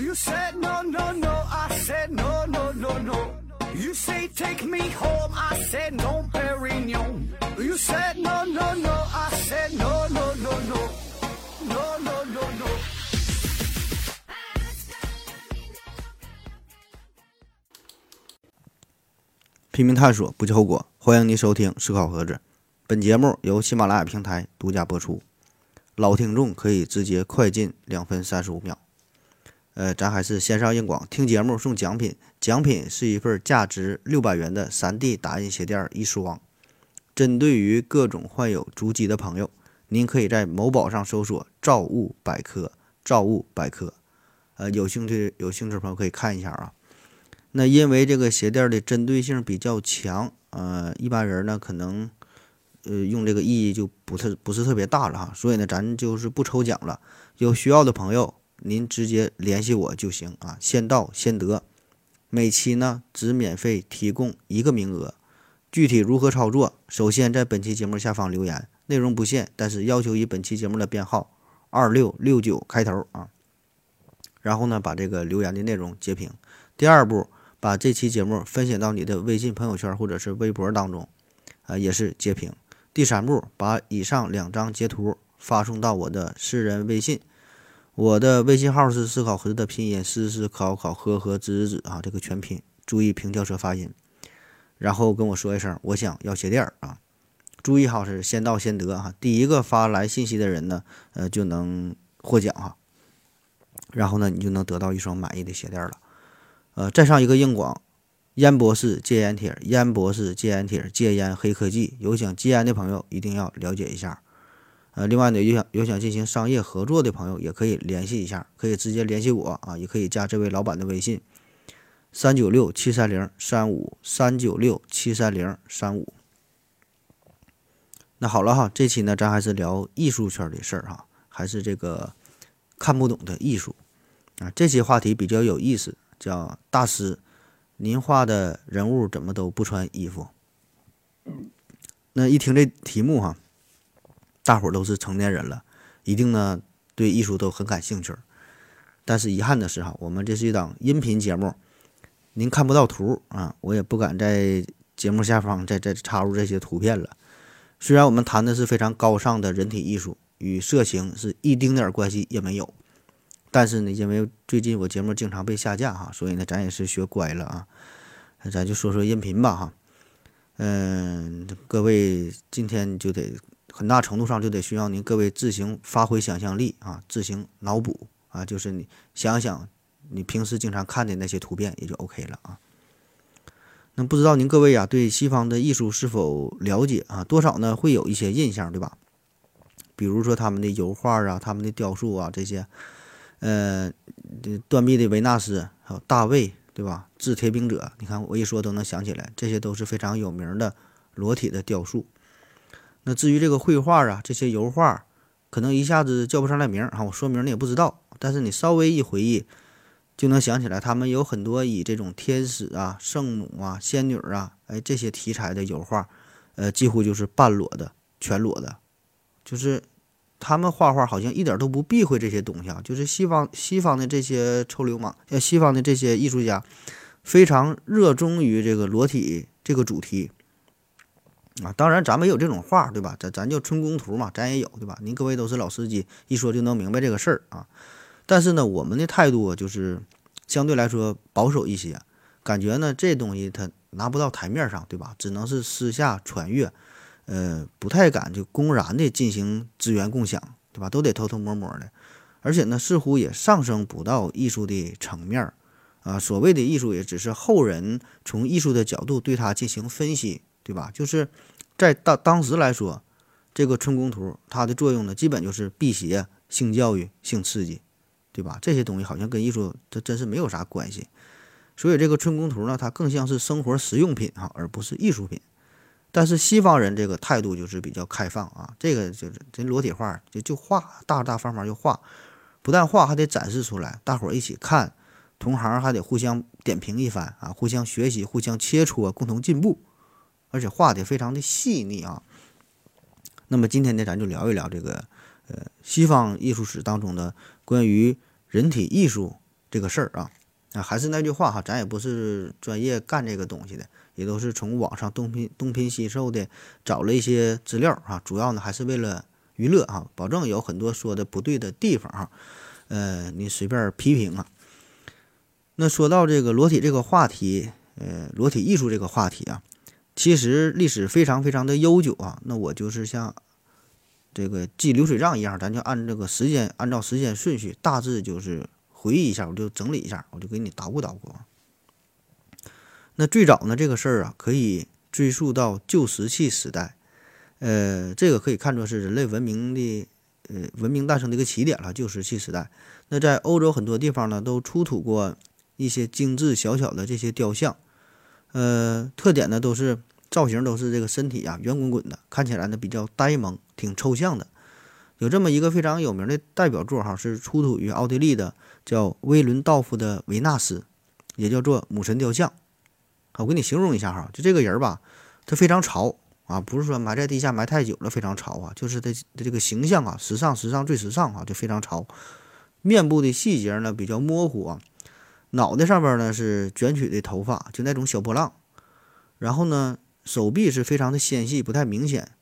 You said no, no, no. I said no, no, no, no. You say take me home. I said no, Perignon. You said no, no, no. I said no, no, no, no. No, no, no, no. 拼命探索，不计后果。欢迎您收听《思考盒子》，本节目由喜马拉雅平台独家播出。老听众可以直接快进两分三十五秒。呃，咱还是先上硬广，听节目送奖品，奖品是一份价值六百元的 3D 打印鞋垫一双。针对于各种患有足疾的朋友，您可以在某宝上搜索“造物百科”，造物百科。呃，有兴趣有兴趣的朋友可以看一下啊。那因为这个鞋垫的针对性比较强，呃，一般人呢可能，呃，用这个意义就不特不是特别大了哈，所以呢，咱就是不抽奖了。有需要的朋友，您直接联系我就行啊，先到先得。每期呢只免费提供一个名额，具体如何操作？首先在本期节目下方留言，内容不限，但是要求以本期节目的编号二六六九开头啊。然后呢，把这个留言的内容截屏。第二步。把这期节目分享到你的微信朋友圈或者是微博当中，啊，也是截屏。第三步，把以上两张截图发送到我的私人微信，我的微信号是思考盒子的拼音思思考考呵呵子子啊，这个全拼，注意平翘舌发音。然后跟我说一声，我想要鞋垫儿啊，注意哈，是先到先得哈，第一个发来信息的人呢，呃，就能获奖哈。然后呢，你就能得到一双满意的鞋垫了。呃，再上一个硬广，烟博士戒烟帖，烟博士戒烟帖，戒烟黑科技，有想戒烟的朋友一定要了解一下。呃，另外呢，有想有想进行商业合作的朋友也可以联系一下，可以直接联系我啊，也可以加这位老板的微信：三九六七三零三五三九六七三零三五。那好了哈，这期呢，咱还是聊艺术圈的事儿哈，还是这个看不懂的艺术啊，这期话题比较有意思。叫大师，您画的人物怎么都不穿衣服？那一听这题目哈，大伙儿都是成年人了，一定呢对艺术都很感兴趣。但是遗憾的是哈，我们这是一档音频节目，您看不到图啊，我也不敢在节目下方再再插入这些图片了。虽然我们谈的是非常高尚的人体艺术，与色情是一丁点儿关系也没有。但是呢，因为最近我节目经常被下架哈，所以呢，咱也是学乖了啊。咱就说说音频吧哈。嗯，各位今天就得很大程度上就得需要您各位自行发挥想象力啊，自行脑补啊，就是你想想你平时经常看的那些图片也就 OK 了啊。那不知道您各位呀对西方的艺术是否了解啊？多少呢会有一些印象对吧？比如说他们的油画啊，他们的雕塑啊这些。呃，断臂的维纳斯，还有大卫，对吧？制铁饼者，你看我一说都能想起来，这些都是非常有名的裸体的雕塑。那至于这个绘画啊，这些油画，可能一下子叫不上来名儿哈，我说名你也不知道。但是你稍微一回忆，就能想起来，他们有很多以这种天使啊、圣母啊、仙女啊，哎这些题材的油画，呃，几乎就是半裸的、全裸的，就是。他们画画好像一点都不避讳这些东西啊，就是西方西方的这些臭流氓，呃西方的这些艺术家，非常热衷于这个裸体这个主题啊。当然，咱没有这种画，对吧？咱咱叫春宫图嘛，咱也有，对吧？您各位都是老司机，一说就能明白这个事儿啊。但是呢，我们的态度就是相对来说保守一些，感觉呢这东西它拿不到台面上，对吧？只能是私下传阅。呃，不太敢就公然的进行资源共享，对吧？都得偷偷摸摸的，而且呢，似乎也上升不到艺术的层面啊。所谓的艺术，也只是后人从艺术的角度对它进行分析，对吧？就是在当当时来说，这个春宫图它的作用呢，基本就是辟邪、性教育、性刺激，对吧？这些东西好像跟艺术这真是没有啥关系。所以这个春宫图呢，它更像是生活实用品哈，而不是艺术品。但是西方人这个态度就是比较开放啊，这个就是这裸体画就就画，大大方方就画，不但画还得展示出来，大伙儿一起看，同行还得互相点评一番啊，互相学习，互相切磋，共同进步，而且画的非常的细腻啊。那么今天呢，咱就聊一聊这个呃西方艺术史当中的关于人体艺术这个事儿啊。啊，还是那句话哈，咱也不是专业干这个东西的，也都是从网上东拼东拼西凑的找了一些资料哈。主要呢还是为了娱乐哈，保证有很多说的不对的地方哈。呃，你随便批评啊。那说到这个裸体这个话题，呃，裸体艺术这个话题啊，其实历史非常非常的悠久啊。那我就是像这个记流水账一样，咱就按这个时间，按照时间顺序，大致就是回忆一下，我就整理一下，我就给你捣鼓捣鼓。那最早呢，这个事儿啊，可以追溯到旧石器时代，呃，这个可以看作是人类文明的。呃，文明诞生的一个起点了，旧石器时代。那在欧洲很多地方呢，都出土过一些精致小巧的这些雕像。呃，特点呢都是造型都是这个身体啊圆滚滚的，看起来呢比较呆萌，挺抽象的。有这么一个非常有名的代表作哈，是出土于奥地利的，叫威伦道夫的维纳斯，也叫做母神雕像。我给你形容一下哈，就这个人吧，他非常潮。啊，不是说埋在地下埋太久了非常潮啊，就是他的这个形象啊，时尚时尚最时尚啊，就非常潮。面部的细节呢比较模糊啊，脑袋上边呢是卷曲的头发，就那种小波浪。然后呢，手臂是非常的纤细，不太明显。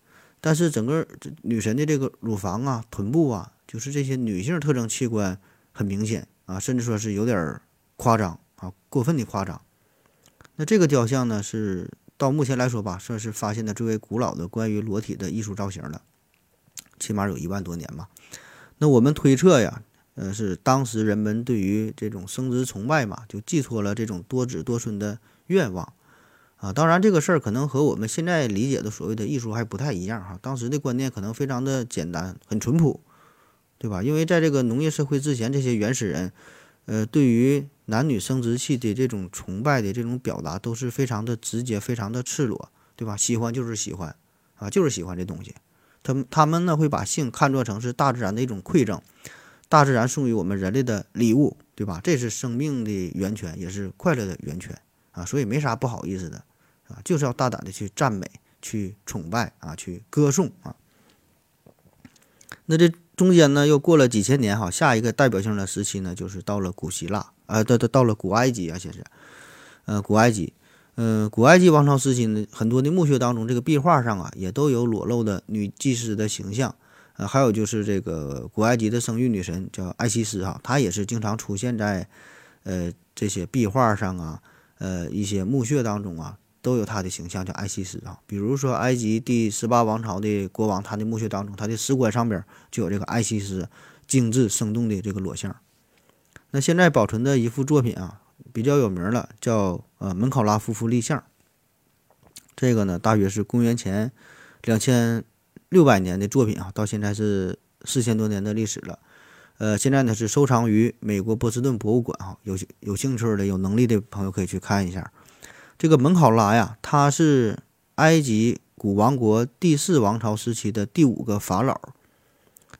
但是整个女神的这个乳房啊、臀部啊，就是这些女性特征器官很明显啊，甚至说是有点夸张啊，过分的夸张。那这个雕像呢是。到目前来说吧，算是发现的最为古老的关于裸体的艺术造型了，起码有一万多年吧。那我们推测呀，呃，是当时人们对于这种生殖崇拜嘛，就寄托了这种多子多孙的愿望啊。当然，这个事儿可能和我们现在理解的所谓的艺术还不太一样哈。当时的观念可能非常的简单，很淳朴，对吧？因为在这个农业社会之前，这些原始人。呃，对于男女生殖器的这种崇拜的这种表达，都是非常的直接，非常的赤裸，对吧？喜欢就是喜欢，啊，就是喜欢这东西。他们他们呢会把性看作成是大自然的一种馈赠，大自然送予我们人类的礼物，对吧？这是生命的源泉，也是快乐的源泉啊，所以没啥不好意思的啊，就是要大胆的去赞美、去崇拜啊、去歌颂啊。那这。中间呢，又过了几千年哈，下一个代表性的时期呢，就是到了古希腊，啊，到到到了古埃及啊，先是，呃，古埃及，嗯，古埃及王朝时期呢，很多的墓穴当中，这个壁画上啊，也都有裸露的女祭司的形象，呃，还有就是这个古埃及的生育女神叫艾西斯哈，她也是经常出现在，呃，这些壁画上啊，呃，一些墓穴当中啊。都有她的形象，叫艾西斯啊。比如说，埃及第十八王朝的国王，他的墓穴当中，他的石棺上边就有这个艾西斯精致生动的这个裸像。那现在保存的一幅作品啊，比较有名了，叫呃门考拉夫妇立像。这个呢，大约是公元前两千六百年的作品啊，到现在是四千多年的历史了。呃，现在呢是收藏于美国波士顿博物馆啊，有有兴趣的、有能力的朋友可以去看一下。这个门考拉呀，他是埃及古王国第四王朝时期的第五个法老。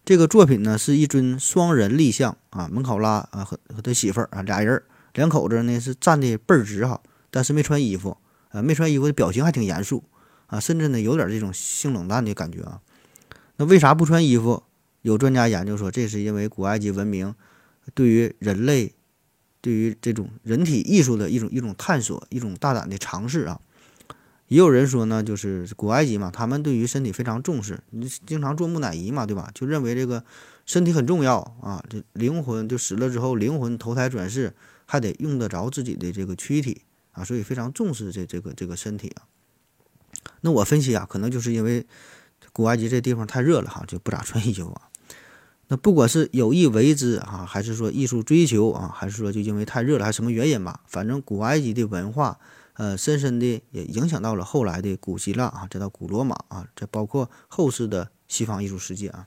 这个作品呢，是一尊双人立像啊，门考拉啊和和他媳妇儿啊俩人，两口子呢是站的倍儿直哈，但是没穿衣服啊，没穿衣服的表情还挺严肃啊，甚至呢有点这种性冷淡的感觉啊。那为啥不穿衣服？有专家研究说，这是因为古埃及文明对于人类。对于这种人体艺术的一种一种探索，一种大胆的尝试啊，也有人说呢，就是古埃及嘛，他们对于身体非常重视，你经常做木乃伊嘛，对吧？就认为这个身体很重要啊，这灵魂就死了之后，灵魂投胎转世还得用得着自己的这个躯体啊，所以非常重视这这个这个身体啊。那我分析啊，可能就是因为古埃及这地方太热了哈，就不咋穿衣服啊。那不管是有意为之啊，还是说艺术追求啊，还是说就因为太热了，还是什么原因吧，反正古埃及的文化，呃，深深的也影响到了后来的古希腊啊，再到古罗马啊，这包括后世的西方艺术世界啊。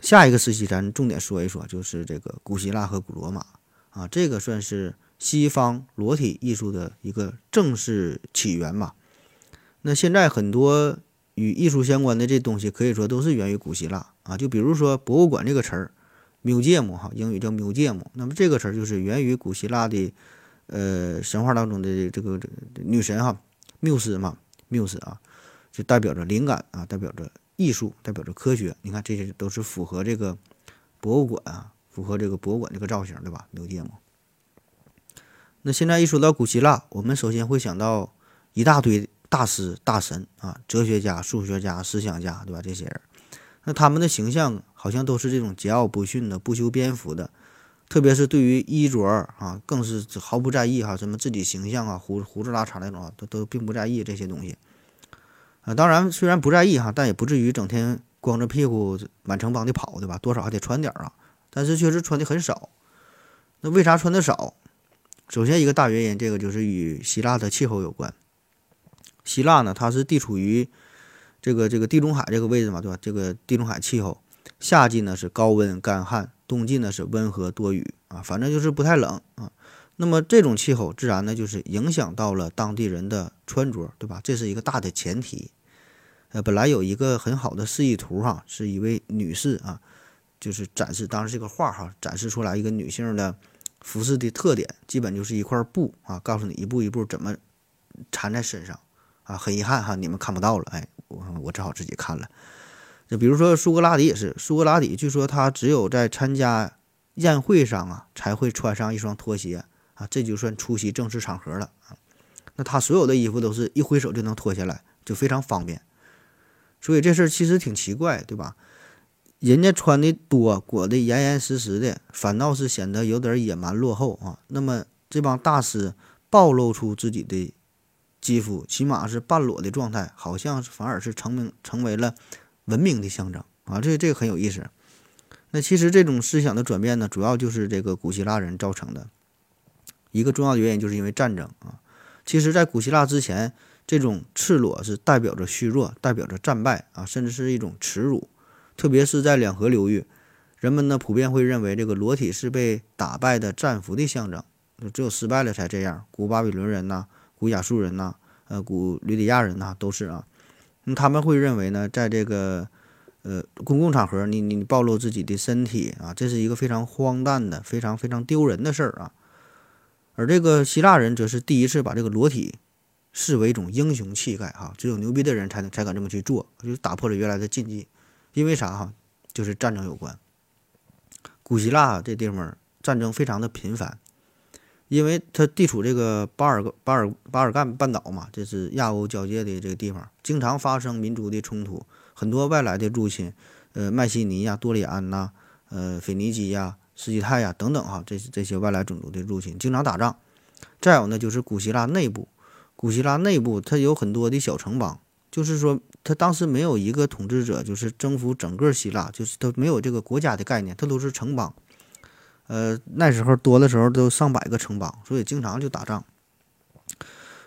下一个时期咱重点说一说，就是这个古希腊和古罗马啊，这个算是西方裸体艺术的一个正式起源吧。那现在很多。与艺术相关的这东西可以说都是源于古希腊啊，就比如说博物馆这个词儿，museum 哈，英语叫 museum，那么这个词儿就是源于古希腊的，呃，神话当中的这个女神哈，缪斯嘛，缪斯啊，就代表着灵感啊，代表着艺术，代表着科学。你看这些都是符合这个博物馆啊符合这个博物馆这个造型，对吧？牛芥末。那现在一说到古希腊，我们首先会想到一大堆大师大神啊，哲学家、数学家、思想家，对吧？这些人，那他们的形象好像都是这种桀骜不驯的、不修边幅的，特别是对于衣着啊，更是毫不在意哈，什么自己形象啊、胡胡子拉碴那种啊，都都并不在意这些东西。啊，当然虽然不在意哈，但也不至于整天光着屁股满城邦的跑，对吧？多少还得穿点啊，但是确实穿的很少。那为啥穿的少？首先，一个大原因，这个就是与希腊的气候有关。希腊呢，它是地处于这个这个地中海这个位置嘛，对吧？这个地中海气候，夏季呢是高温干旱，冬季呢是温和多雨啊，反正就是不太冷啊。那么这种气候，自然呢就是影响到了当地人的穿着，对吧？这是一个大的前提。呃，本来有一个很好的示意图哈，是一位女士啊，就是展示当时这个画哈，展示出来一个女性的。服饰的特点基本就是一块布啊，告诉你一步一步怎么缠在身上啊。很遗憾哈，你们看不到了，哎，我我只好自己看了。就比如说苏格拉底也是，苏格拉底据说他只有在参加宴会上啊才会穿上一双拖鞋啊，这就算出席正式场合了啊。那他所有的衣服都是一挥手就能脱下来，就非常方便。所以这事儿其实挺奇怪，对吧？人家穿的多，裹得严严实实的，反倒是显得有点野蛮落后啊。那么这帮大师暴露出自己的肌肤，起码是半裸的状态，好像反而是成名成为了文明的象征啊。这这个很有意思。那其实这种思想的转变呢，主要就是这个古希腊人造成的。一个重要的原因就是因为战争啊。其实，在古希腊之前，这种赤裸是代表着虚弱，代表着战败啊，甚至是一种耻辱。特别是在两河流域，人们呢普遍会认为这个裸体是被打败的战俘的象征，只有失败了才这样。古巴比伦人呐，古亚述人呐，呃，古吕底亚人呐，都是啊。那他们会认为呢，在这个呃公共场合，你你暴露自己的身体啊，这是一个非常荒诞的、非常非常丢人的事儿啊。而这个希腊人则是第一次把这个裸体视为一种英雄气概哈，只有牛逼的人才能才敢这么去做，就打破了原来的禁忌。因为啥哈？就是战争有关。古希腊这地方战争非常的频繁，因为它地处这个巴尔巴尔巴尔干半岛嘛，这是亚欧交界的这个地方，经常发生民族的冲突，很多外来的入侵，呃，迈锡尼呀、多里安呐、呃，腓尼基呀、斯基泰呀等等哈，这这些外来种族的入侵，经常打仗。再有呢，就是古希腊内部，古希腊内部它有很多的小城邦。就是说，它当时没有一个统治者，就是征服整个希腊，就是它没有这个国家的概念，它都是城邦。呃，那时候多的时候都上百个城邦，所以经常就打仗。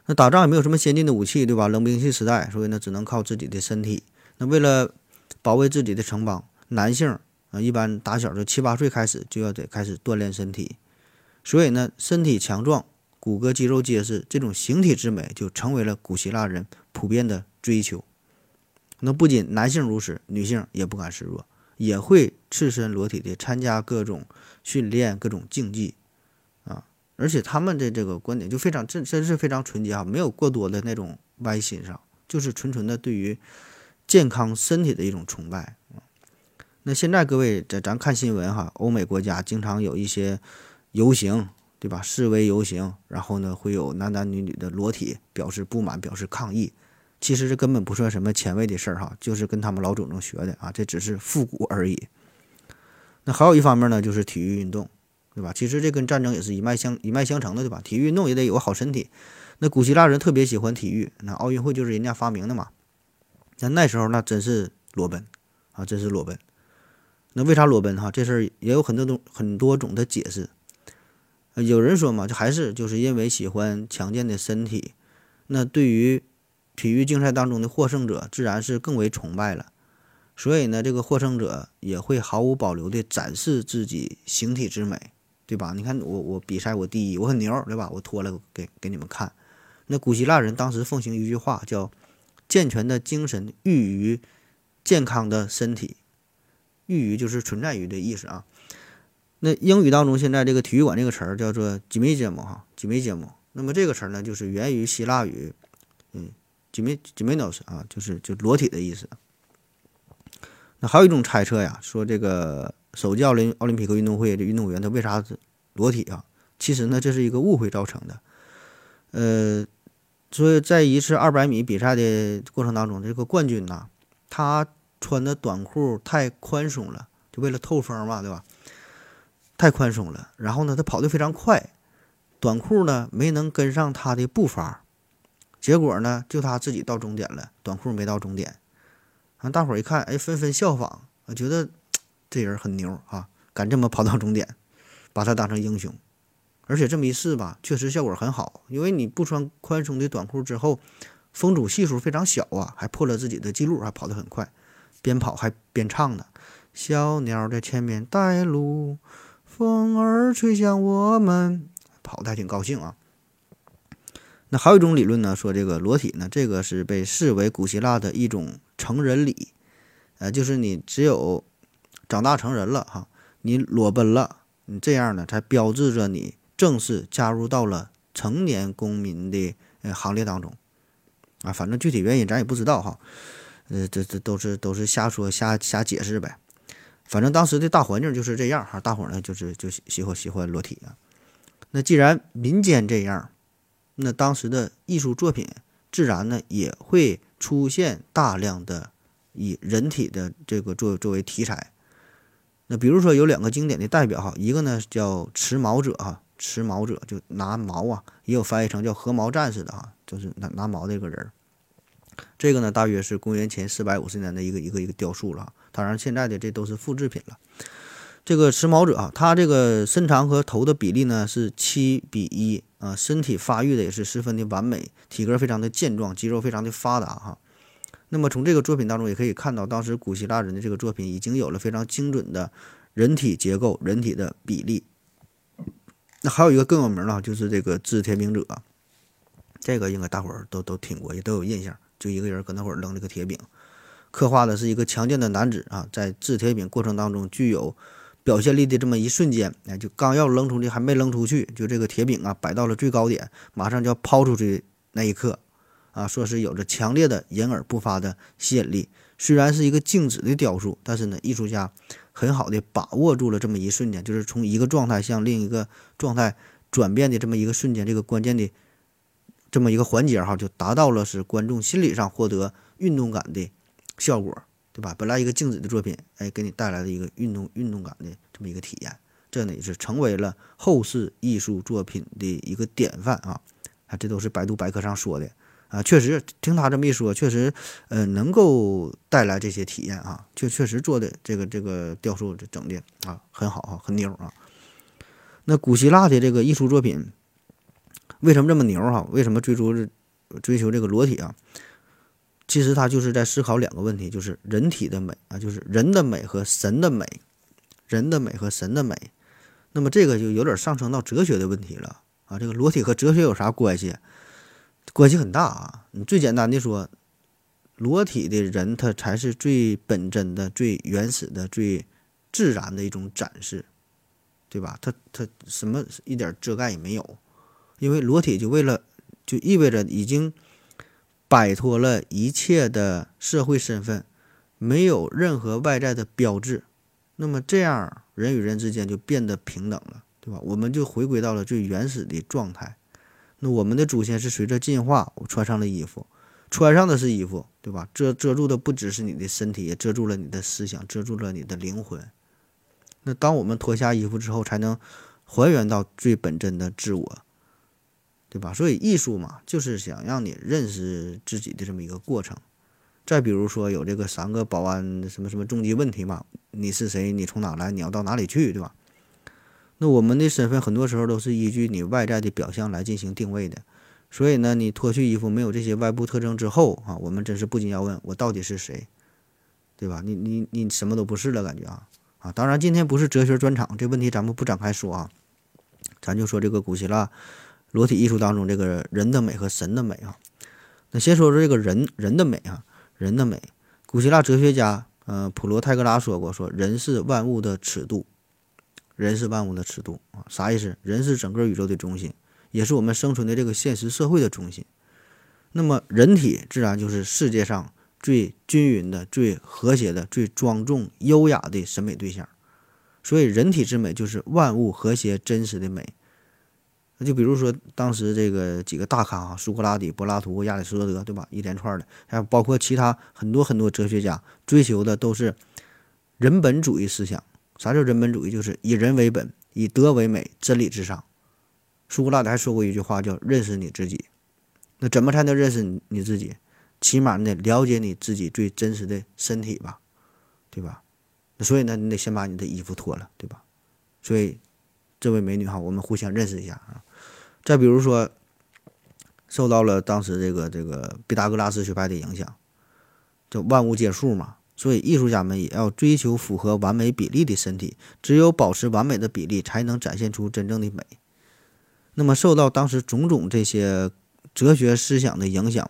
那打仗也没有什么先进的武器，对吧？冷兵器时代，所以呢只能靠自己的身体。那为了保卫自己的城邦，男性啊一般打小就七八岁开始就要得开始锻炼身体，所以呢身体强壮。骨骼肌肉结实，这种形体之美就成为了古希腊人普遍的追求。那不仅男性如此，女性也不甘示弱，也会赤身裸体的参加各种训练、各种竞技啊！而且他们的这个观点就非常真，真是非常纯洁啊，没有过多的那种歪心上，就是纯纯的对于健康身体的一种崇拜。那现在各位在咱看新闻哈，欧美国家经常有一些游行。对吧？示威游行，然后呢，会有男男女女的裸体表示不满、表示抗议。其实这根本不算什么前卫的事儿哈，就是跟他们老祖宗学的啊，这只是复古而已。那还有一方面呢，就是体育运动，对吧？其实这跟战争也是一脉相一脉相承的，对吧？体育运动也得有个好身体。那古希腊人特别喜欢体育，那奥运会就是人家发明的嘛。那那时候那真是裸奔啊，真是裸奔。那为啥裸奔哈？这事儿也有很多种很多种的解释。有人说嘛，就还是就是因为喜欢强健的身体，那对于体育竞赛当中的获胜者，自然是更为崇拜了。所以呢，这个获胜者也会毫无保留地展示自己形体之美，对吧？你看我我比赛我第一，我很牛，对吧？我脱了给给你们看。那古希腊人当时奉行一句话，叫“健全的精神寓于健康的身体”，寓于就是存在于的意思啊。那英语当中，现在这个体育馆这个词儿叫做 “gymnasium” 哈，“gymnasium”。那么这个词儿呢，就是源于希腊语，嗯，“gym”“gymnos” 啊，就是就裸体的意思。那还有一种猜测呀，说这个首届奥林奥林匹克运动会的运动员他为啥裸体啊？其实呢，这是一个误会造成的。呃，所以在一次二百米比赛的过程当中，这个冠军呐，他穿的短裤太宽松了，就为了透风嘛，对吧？太宽松了，然后呢，他跑得非常快，短裤呢没能跟上他的步伐，结果呢，就他自己到终点了，短裤没到终点。啊，大伙儿一看，哎，纷纷效仿，我觉得这人很牛啊，敢这么跑到终点，把他当成英雄。而且这么一试吧，确实效果很好，因为你不穿宽松的短裤之后，风阻系数非常小啊，还破了自己的记录，还跑得很快，边跑还边唱呢。小鸟在前面带路，风儿吹向我们，跑得还挺高兴啊。那还有一种理论呢，说这个裸体呢，这个是被视为古希腊的一种成人礼，呃，就是你只有长大成人了哈，你裸奔了，你这样呢，才标志着你。正式加入到了成年公民的呃行列当中，啊，反正具体原因咱也不知道哈，呃，这这都是都是瞎说瞎瞎解释呗。反正当时的大环境就是这样哈，大伙呢就是就喜欢喜欢裸体啊。那既然民间这样，那当时的艺术作品自然呢也会出现大量的以人体的这个作作为题材。那比如说有两个经典的代表哈，一个呢叫持矛者哈。持矛者就拿矛啊，也有翻译成叫合毛战士的啊，就是拿拿矛的一个人。这个呢，大约是公元前四百五十年的一个一个一个雕塑了。当然，现在的这都是复制品了。这个持矛者啊，他这个身长和头的比例呢是七比一啊，身体发育的也是十分的完美，体格非常的健壮，肌肉非常的发达哈。那么从这个作品当中也可以看到，当时古希腊人的这个作品已经有了非常精准的人体结构、人体的比例。那还有一个更有名了，就是这个掷铁饼者，这个应该大伙儿都都听过，也都有印象。就一个人搁那会儿扔这个铁饼，刻画的是一个强健的男子啊，在掷铁饼过程当中具有表现力的这么一瞬间，哎，就刚要扔出去，还没扔出去，就这个铁饼啊摆到了最高点，马上就要抛出去那一刻，啊，说是有着强烈的隐而不发的吸引力。虽然是一个静止的雕塑，但是呢，艺术家。很好的把握住了这么一瞬间，就是从一个状态向另一个状态转变的这么一个瞬间，这个关键的这么一个环节哈，就达到了使观众心理上获得运动感的效果，对吧？本来一个静止的作品，哎，给你带来了一个运动运动感的这么一个体验，这呢也是成为了后世艺术作品的一个典范啊！啊，这都是百度百科上说的。啊，确实听他这么一说，确实，呃，能够带来这些体验啊，确确实做的这个这个雕塑整的啊很好啊，很牛啊。那古希腊的这个艺术作品为什么这么牛哈？为什么追逐追求这个裸体啊？其实他就是在思考两个问题，就是人体的美啊，就是人的美和神的美，人的美和神的美。那么这个就有点上升到哲学的问题了啊。这个裸体和哲学有啥关系？关系很大啊！你最简单的说，裸体的人他才是最本真的、最原始的、最自然的一种展示，对吧？他他什么一点遮盖也没有，因为裸体就为了就意味着已经摆脱了一切的社会身份，没有任何外在的标志，那么这样人与人之间就变得平等了，对吧？我们就回归到了最原始的状态。那我们的祖先是随着进化，我穿上了衣服，穿上的是衣服，对吧？遮遮住的不只是你的身体，也遮住了你的思想，遮住了你的灵魂。那当我们脱下衣服之后，才能还原到最本真的自我，对吧？所以艺术嘛，就是想让你认识自己的这么一个过程。再比如说，有这个三个保安什么什么终极问题嘛，你是谁？你从哪来？你要到哪里去？对吧？那我们的身份很多时候都是依据你外在的表象来进行定位的，所以呢，你脱去衣服没有这些外部特征之后啊，我们真是不禁要问我到底是谁，对吧？你你你什么都不是了，感觉啊啊！当然今天不是哲学专场，这问题咱们不展开说啊，咱就说这个古希腊裸体艺术当中这个人的美和神的美啊。那先说说这个人人的美啊，人的美，古希腊哲学家呃普罗泰戈拉说过，说人是万物的尺度。人是万物的尺度啊，啥意思？人是整个宇宙的中心，也是我们生存的这个现实社会的中心。那么，人体自然就是世界上最均匀的、最和谐的、最庄重优雅的审美对象。所以人体之美就是万物和谐真实的美。那就比如说当时这个几个大咖啊，苏格拉底、柏拉图、亚里士多德，对吧？一连串的，还有包括其他很多很多哲学家追求的都是人本主义思想。啥叫人本主义？就是以人为本，以德为美，真理至上。苏格拉底还说过一句话，叫“认识你自己”。那怎么才能认识你你自己？起码你得了解你自己最真实的身体吧，对吧？那所以呢，你得先把你的衣服脱了，对吧？所以，这位美女哈，我们互相认识一下啊。再比如说，受到了当时这个这个毕达哥拉斯学派的影响，就万物皆数嘛，所以艺术家们也要追求符合完美比例的身体，只有保持完美的比例，才能展现出真正的美。那么，受到当时种种这些哲学思想的影响，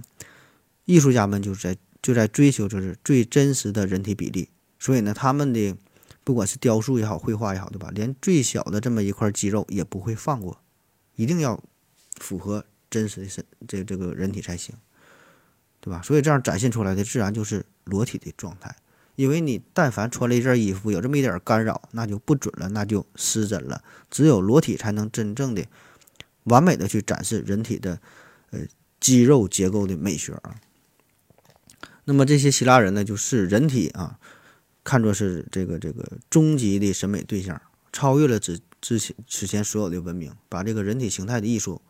艺术家们就在就在追求就是最真实的人体比例。所以呢，他们的不管是雕塑也好，绘画也好，对吧？连最小的这么一块肌肉也不会放过。一定要符合真实的身这这个人体才行，对吧？所以这样展现出来的自然就是裸体的状态。因为你但凡穿了一件衣服，有这么一点干扰，那就不准了，那就失真了。只有裸体才能真正的完美的去展示人体的呃肌肉结构的美学啊。那么这些希腊人呢，就是人体啊看作是这个这个终极的审美对象，超越了之。之前此前所有的文明，把这个人体形态的艺术，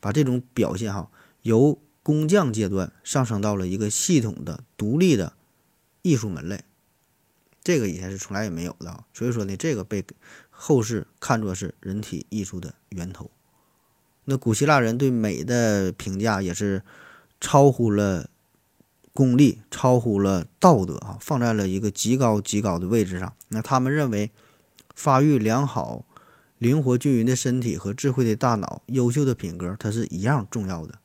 把这种表现哈，由工匠阶段上升到了一个系统的、独立的艺术门类，这个以前是从来也没有的。所以说呢，这个被后世看作是人体艺术的源头。那古希腊人对美的评价也是超乎了功利，超乎了道德啊，放在了一个极高极高的位置上。那他们认为发育良好。灵活均匀的身体和智慧的大脑、优秀的品格，它是一样重要的。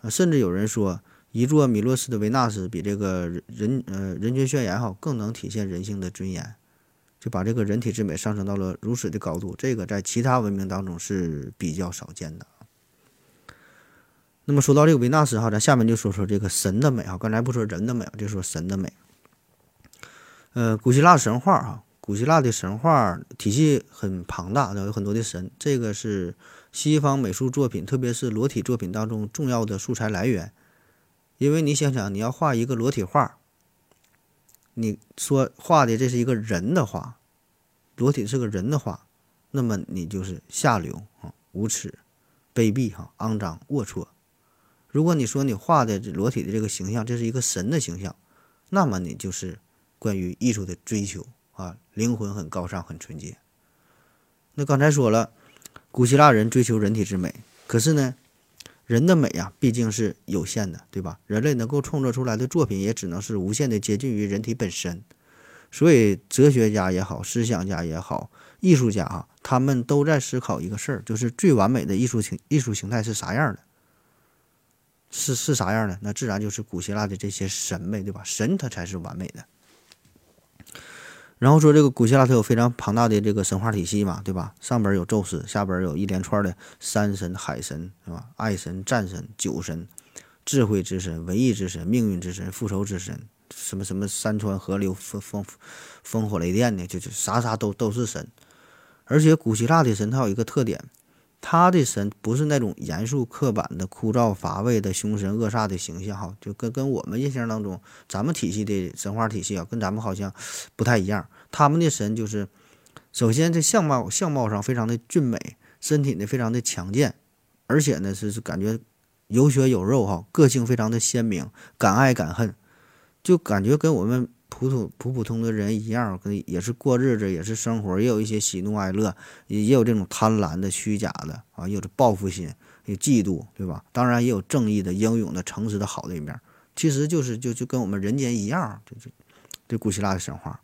啊，甚至有人说，一座米洛斯的维纳斯比这个人呃人权宣言哈更能体现人性的尊严，就把这个人体之美上升到了如此的高度，这个在其他文明当中是比较少见的。那么说到这个维纳斯哈，咱下面就说说这个神的美哈。刚才不说人的美，就说神的美。呃，古希腊神话哈。古希腊的神话体系很庞大，有很多的神。这个是西方美术作品，特别是裸体作品当中重要的素材来源。因为你想想，你要画一个裸体画，你说画的这是一个人的画，裸体是个人的画，那么你就是下流啊、无耻、卑鄙哈、肮脏、龌龊。如果你说你画的裸体的这个形象，这是一个神的形象，那么你就是关于艺术的追求。啊，灵魂很高尚，很纯洁。那刚才说了，古希腊人追求人体之美，可是呢，人的美啊，毕竟是有限的，对吧？人类能够创作出来的作品，也只能是无限的接近于人体本身。所以，哲学家也好，思想家也好，艺术家啊，他们都在思考一个事儿，就是最完美的艺术形艺术形态是啥样的？是是啥样的？那自然就是古希腊的这些神呗，对吧？神它才是完美的。然后说这个古希腊它有非常庞大的这个神话体系嘛，对吧？上边有宙斯，下边有一连串的山神、海神，是吧？爱神、战神、酒神、智慧之神、文艺之神、命运之神、复仇之神，什么什么山川河流、风风风火雷电的，就就啥啥都都是神。而且古希腊的神它有一个特点，他的神不是那种严肃刻板的、枯燥乏味的凶神恶煞的形象，哈，就跟跟我们印象当中咱们体系的神话体系啊，跟咱们好像不太一样。他们的神就是，首先这相貌相貌上非常的俊美，身体呢非常的强健，而且呢是是感觉有血有肉哈，个性非常的鲜明，敢爱敢恨，就感觉跟我们普通普普通的人一样，跟也是过日子，也是生活，也有一些喜怒哀乐，也也有这种贪婪的、虚假的啊，有着报复心，有嫉妒，对吧？当然也有正义的、英勇的、诚实的好的一面，其实就是就就跟我们人间一样，就就这古希腊的神话。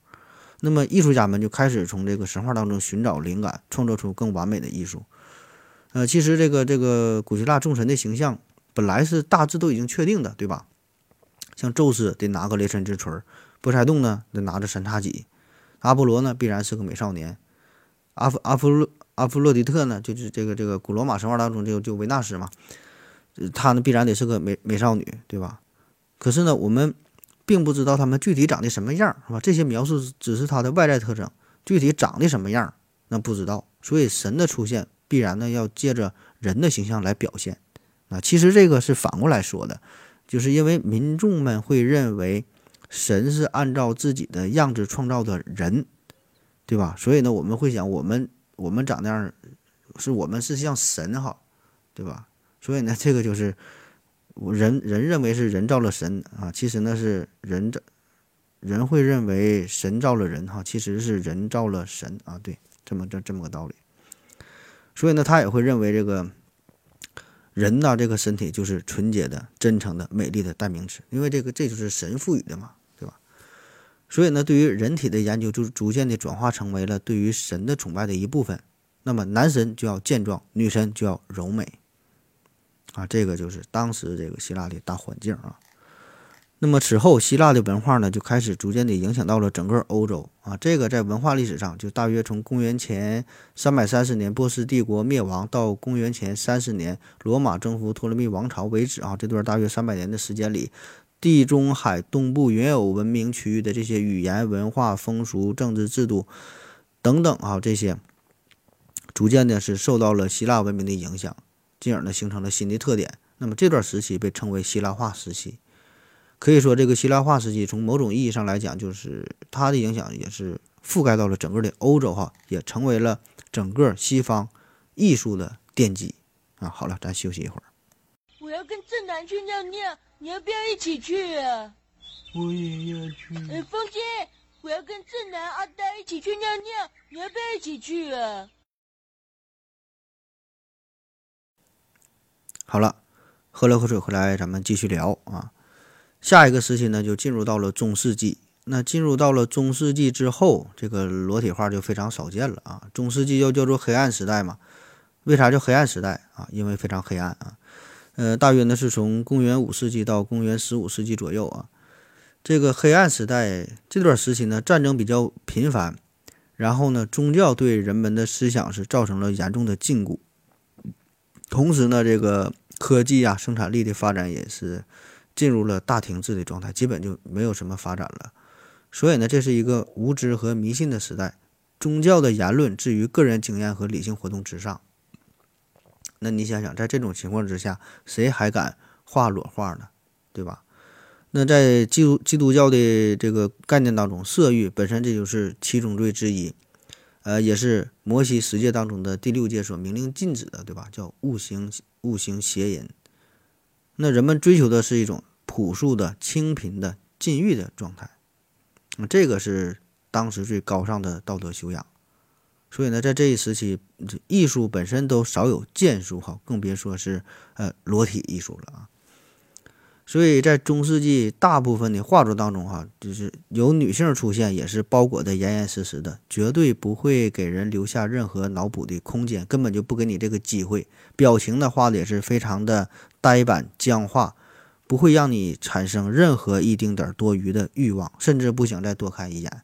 那么艺术家们就开始从这个神话当中寻找灵感，创作出更完美的艺术。呃，其实这个这个古希腊众神的形象本来是大致都已经确定的，对吧？像宙斯得拿个雷神之锤，波塞冬呢得拿着三叉戟，阿波罗呢必然是个美少年，阿弗阿弗洛阿弗洛狄特呢就是这个这个古罗马神话当中就就维纳斯嘛，他呢必然得是个美美少女，对吧？可是呢我们。并不知道他们具体长得什么样，是吧？这些描述只是他的外在特征。具体长得什么样，那不知道。所以神的出现必然呢要借着人的形象来表现。啊，其实这个是反过来说的，就是因为民众们会认为神是按照自己的样子创造的人，对吧？所以呢，我们会想，我们我们长那样，是我们是像神哈，对吧？所以呢，这个就是人人认为是人造了神啊，其实呢是人造人会认为神造了人哈，其实是人造了神啊，对，这么这这么个道理。所以呢，他也会认为这个。人呐，这个身体就是纯洁的、真诚的、美丽的代名词，因为这个这就是神赋予的嘛，所以呢，对于人体的研究就逐渐的转化成为了对于神的崇拜的一部分。那么男神就要健壮，女神就要柔美，啊，这个就是当时这个希腊的大环境啊。那么此后，希腊的文化呢，就开始逐渐的影响到了整个欧洲啊。这个在文化历史上，就大约从公元前三百三十年波斯帝国灭亡到公元前三十年罗马征服托勒密王朝为止啊，这段大约三百年的时间里，地中海东部原有文明区域的这些语言、文化、风俗、政治制度等等啊，这些逐渐的是受到了希腊文明的影响，进而呢形成了新的特点。那么这段时期被称为希腊化时期。可以说，这个希腊化时期从某种意义上来讲，就是它的影响也是覆盖到了整个的欧洲，哈，也成为了整个西方艺术的奠基啊。好了，咱休息一会儿。我要跟正南去尿尿，你要不要一起去啊？我也要去。哎，风姐，我要跟正南、阿呆一起去尿尿，你要不要一起去啊？好了，喝了口水回来，咱们继续聊啊。下一个时期呢，就进入到了中世纪。那进入到了中世纪之后，这个裸体画就非常少见了啊。中世纪又叫做黑暗时代嘛？为啥叫黑暗时代啊？因为非常黑暗啊。呃，大约呢是从公元五世纪到公元十五世纪左右啊。这个黑暗时代这段时期呢，战争比较频繁，然后呢，宗教对人们的思想是造成了严重的禁锢。同时呢，这个科技啊，生产力的发展也是。进入了大停滞的状态，基本就没有什么发展了。所以呢，这是一个无知和迷信的时代，宗教的言论置于个人经验和理性活动之上。那你想想，在这种情况之下，谁还敢画裸画呢？对吧？那在基督基督教的这个概念当中，色欲本身这就是七宗罪之一，呃，也是摩西十诫当中的第六诫所明令禁止的，对吧？叫勿行勿行邪淫。那人们追求的是一种朴素的、清贫的、禁欲的状态，啊，这个是当时最高尚的道德修养。所以呢，在这一时期，艺术本身都少有建树，哈，更别说是呃裸体艺术了啊。所以在中世纪大部分的画作当中，哈，就是有女性出现，也是包裹得严严实实的，绝对不会给人留下任何脑补的空间，根本就不给你这个机会。表情呢，画的也是非常的呆板僵化，不会让你产生任何一丁点儿多余的欲望，甚至不想再多看一眼，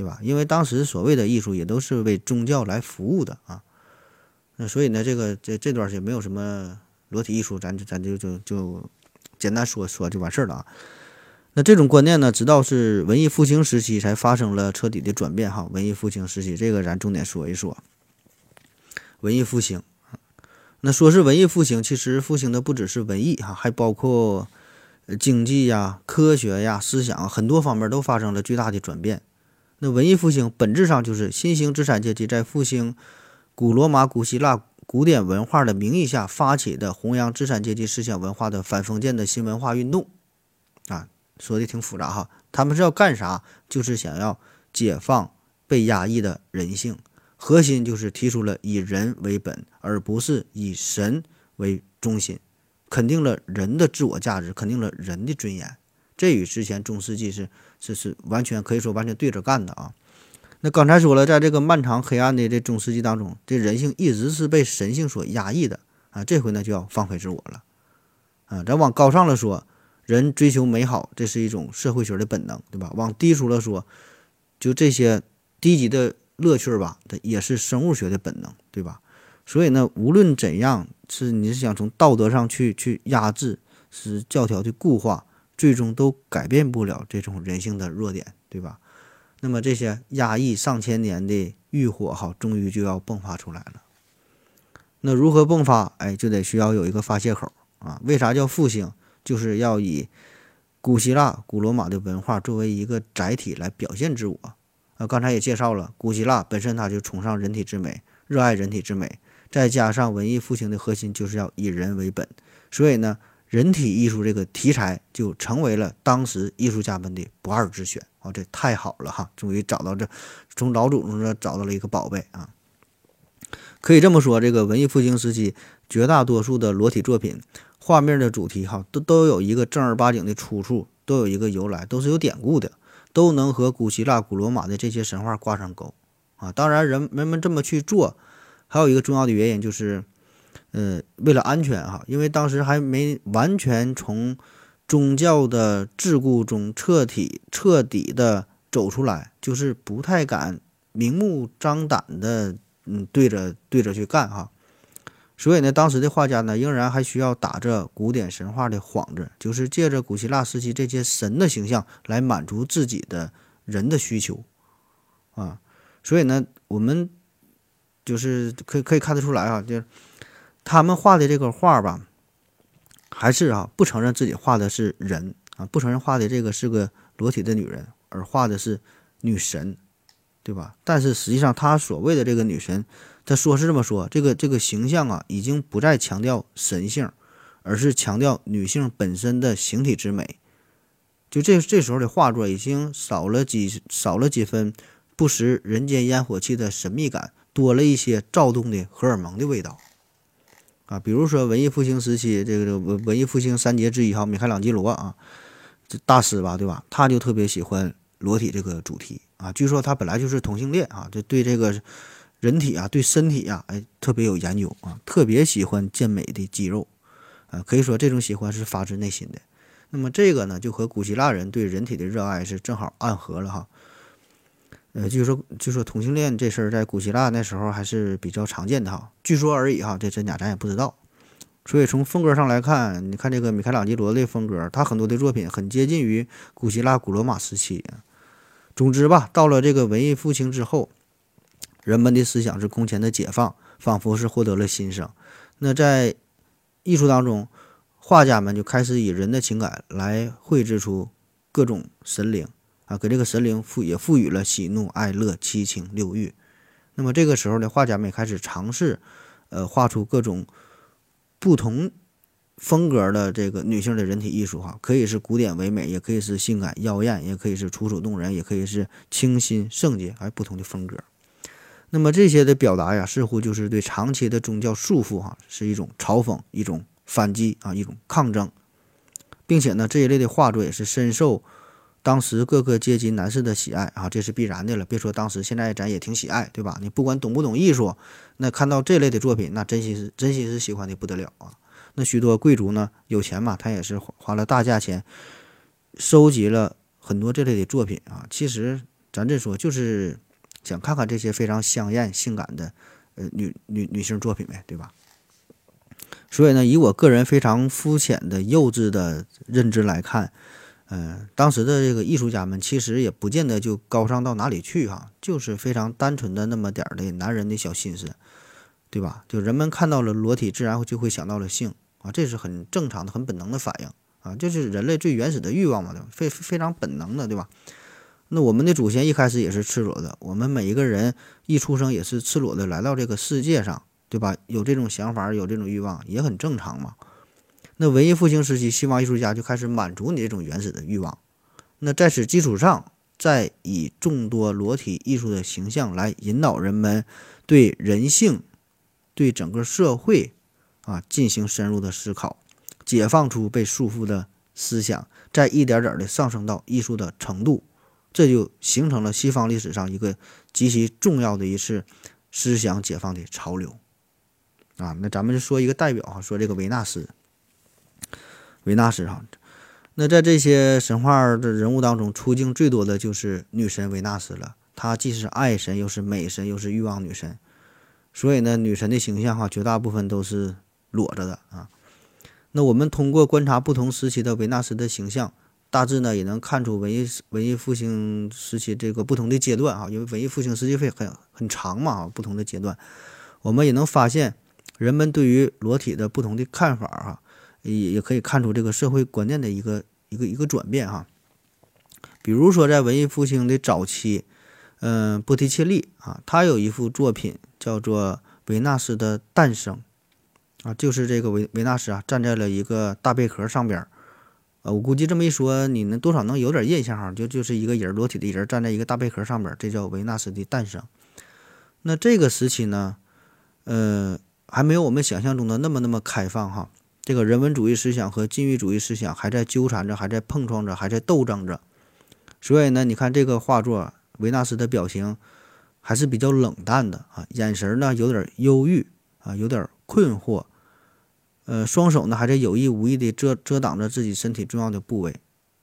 对吧？因为当时所谓的艺术也都是为宗教来服务的啊。那所以呢，这个这这段也没有什么裸体艺术，咱咱就就就。简单说说就完事儿了啊。那这种观念呢，直到是文艺复兴时期才发生了彻底的转变哈。文艺复兴时期，这个咱重点说一说。文艺复兴，那说是文艺复兴，其实复兴的不只是文艺哈，还包括经济呀、科学呀、思想很多方面都发生了巨大的转变。那文艺复兴本质上就是新兴资产阶级在复兴古罗马、古希腊。古典文化的名义下发起的弘扬资产阶级思想文化的反封建的新文化运动，啊，说的挺复杂哈。他们是要干啥？就是想要解放被压抑的人性，核心就是提出了以人为本，而不是以神为中心，肯定了人的自我价值，肯定了人的尊严。这与之前中世纪是是是完全可以说完全对着干的啊。那刚才说了，在这个漫长黑暗的这中世纪当中，这人性一直是被神性所压抑的啊。这回呢，就要放飞自我了啊。咱往高尚了说，人追求美好，这是一种社会学的本能，对吧？往低俗了说，就这些低级的乐趣吧，它也是生物学的本能，对吧？所以呢，无论怎样，是你是想从道德上去去压制，是教条的固化，最终都改变不了这种人性的弱点，对吧？那么这些压抑上千年的欲火哈，终于就要迸发出来了。那如何迸发？哎，就得需要有一个发泄口啊。为啥叫复兴？就是要以古希腊、古罗马的文化作为一个载体来表现自我。啊，刚才也介绍了，古希腊本身它就崇尚人体之美，热爱人体之美，再加上文艺复兴的核心就是要以人为本，所以呢，人体艺术这个题材就成为了当时艺术家们的不二之选。哦，这太好了哈，终于找到这从老祖宗这找到了一个宝贝啊。可以这么说，这个文艺复兴时期绝大多数的裸体作品，画面的主题哈，都都有一个正儿八经的出处，都有一个由来，都是有典故的。都能和古希腊、古罗马的这些神话挂上钩啊！当然，人人们这么去做，还有一个重要的原因就是，呃，为了安全哈，因为当时还没完全从宗教的桎梏中彻底彻底的走出来，就是不太敢明目张胆的嗯对着对着去干哈。所以呢，当时的画家呢，仍然还需要打着古典神话的幌子，就是借着古希腊时期这些神的形象来满足自己的人的需求，啊，所以呢，我们就是可以可以看得出来啊，就是他们画的这个画吧，还是啊不承认自己画的是人啊，不承认画的这个是个裸体的女人，而画的是女神，对吧？但是实际上，他所谓的这个女神。他说是这么说，这个这个形象啊，已经不再强调神性，而是强调女性本身的形体之美。就这这时候的画作，已经少了几少了几分不食人间烟火气的神秘感，多了一些躁动的荷尔蒙的味道。啊，比如说文艺复兴时期，这个这文文艺复兴三杰之一哈，米开朗基罗啊，这大师吧，对吧？他就特别喜欢裸体这个主题啊。据说他本来就是同性恋啊，就对这个。人体啊，对身体啊，哎，特别有研究啊，特别喜欢健美的肌肉，啊，可以说这种喜欢是发自内心的。那么这个呢，就和古希腊人对人体的热爱是正好暗合了哈。呃，据说据说同性恋这事儿在古希腊那时候还是比较常见的哈，据说而已哈，这真假咱也不知道。所以从风格上来看，你看这个米开朗基罗的风格，他很多的作品很接近于古希腊、古罗马时期。总之吧，到了这个文艺复兴之后。人们的思想是空前的解放，仿佛是获得了新生。那在艺术当中，画家们就开始以人的情感来绘制出各种神灵啊，给这个神灵赋也赋予了喜怒哀乐七情六欲。那么这个时候呢，画家们也开始尝试，呃，画出各种不同风格的这个女性的人体艺术哈，可以是古典唯美，也可以是性感妖艳，也可以是楚楚动人，也可以是清新圣洁，还不同的风格。那么这些的表达呀，似乎就是对长期的宗教束缚哈，是一种嘲讽，一种反击啊，一种抗争，并且呢，这一类的画作也是深受当时各个阶级男士的喜爱啊，这是必然的了。别说当时，现在咱也挺喜爱，对吧？你不管懂不懂艺术，那看到这类的作品，那真心是真心是喜欢的不得了啊。那许多贵族呢，有钱嘛，他也是花了大价钱收集了很多这类的作品啊。其实咱这说就是。想看看这些非常香艳、性感的，呃，女女女性作品呗，对吧？所以呢，以我个人非常肤浅的、幼稚的认知来看，嗯，当时的这个艺术家们其实也不见得就高尚到哪里去哈，就是非常单纯的那么点儿的男人的小心思，对吧？就人们看到了裸体，自然就会想到了性啊，这是很正常的、很本能的反应啊，就是人类最原始的欲望嘛，对吧？非非常本能的，对吧？那我们的祖先一开始也是赤裸的，我们每一个人一出生也是赤裸的来到这个世界上，对吧？有这种想法，有这种欲望也很正常嘛。那文艺复兴时期，西方艺术家就开始满足你这种原始的欲望。那在此基础上，再以众多裸体艺术的形象来引导人们对人性、对整个社会啊进行深入的思考，解放出被束缚的思想，再一点点的上升到艺术的程度。这就形成了西方历史上一个极其重要的一次思想解放的潮流，啊，那咱们就说一个代表哈，说这个维纳斯，维纳斯哈，那在这些神话的人物当中，出镜最多的就是女神维纳斯了。她既是爱神，又是美神，又是欲望女神，所以呢，女神的形象哈，绝大部分都是裸着的啊。那我们通过观察不同时期的维纳斯的形象。大致呢也能看出文艺文艺复兴时期这个不同的阶段啊，因为文艺复兴时期会很很长嘛，不同的阶段，我们也能发现人们对于裸体的不同的看法哈，也也可以看出这个社会观念的一个一个一个转变哈。比如说在文艺复兴的早期，嗯，波提切利啊，他有一幅作品叫做《维纳斯的诞生》。啊，就是这个维维纳斯啊，站在了一个大贝壳上边儿，呃，我估计这么一说，你能多少能有点印象哈，就就是一个人裸体的人站在一个大贝壳上边，这叫维纳斯的诞生。那这个时期呢，呃，还没有我们想象中的那么那么开放哈，这个人文主义思想和禁欲主义思想还在纠缠着，还在碰撞着，还在斗争着。所以呢，你看这个画作，维纳斯的表情还是比较冷淡的啊，眼神呢有点忧郁啊，有点困惑。呃，双手呢还在有意无意地遮遮挡着自己身体重要的部位，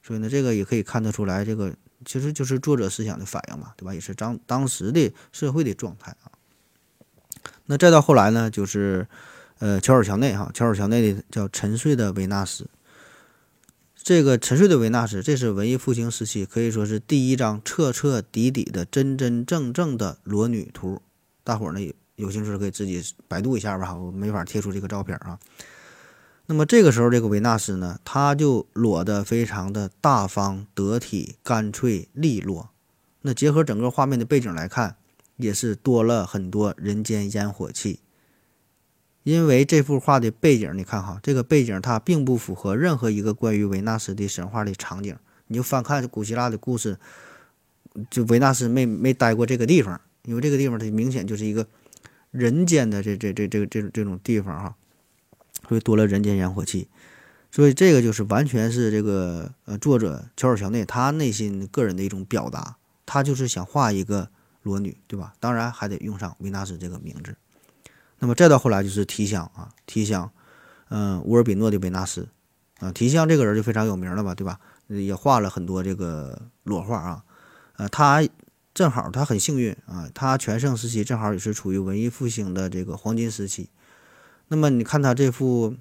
所以呢，这个也可以看得出来，这个其实就是作者思想的反应嘛，对吧？也是当当时的社会的状态啊。那再到后来呢，就是呃，乔尔乔内哈，乔尔乔内的叫《沉睡的维纳斯》。这个《沉睡的维纳斯》，这是文艺复兴时期可以说是第一张彻彻底底的真真正正的裸女图。大伙儿呢有兴趣可以自己百度一下吧，我没法贴出这个照片啊。那么这个时候，这个维纳斯呢，他就裸得非常的大方、得体、干脆、利落。那结合整个画面的背景来看，也是多了很多人间烟火气。因为这幅画的背景，你看哈，这个背景它并不符合任何一个关于维纳斯的神话的场景。你就翻看古希腊的故事，就维纳斯没没待过这个地方，因为这个地方它明显就是一个人间的这这这这这这种地方哈。所以多了人间烟火气，所以这个就是完全是这个呃作者乔尔乔内他内心个人的一种表达，他就是想画一个裸女，对吧？当然还得用上维纳斯这个名字。那么再到后来就是提香啊，提香，嗯，乌尔比诺的维纳斯啊，提香这个人就非常有名了吧，对吧？也画了很多这个裸画啊，呃，他正好他很幸运啊，他全盛时期正好也是处于文艺复兴的这个黄金时期。那么你看他这幅，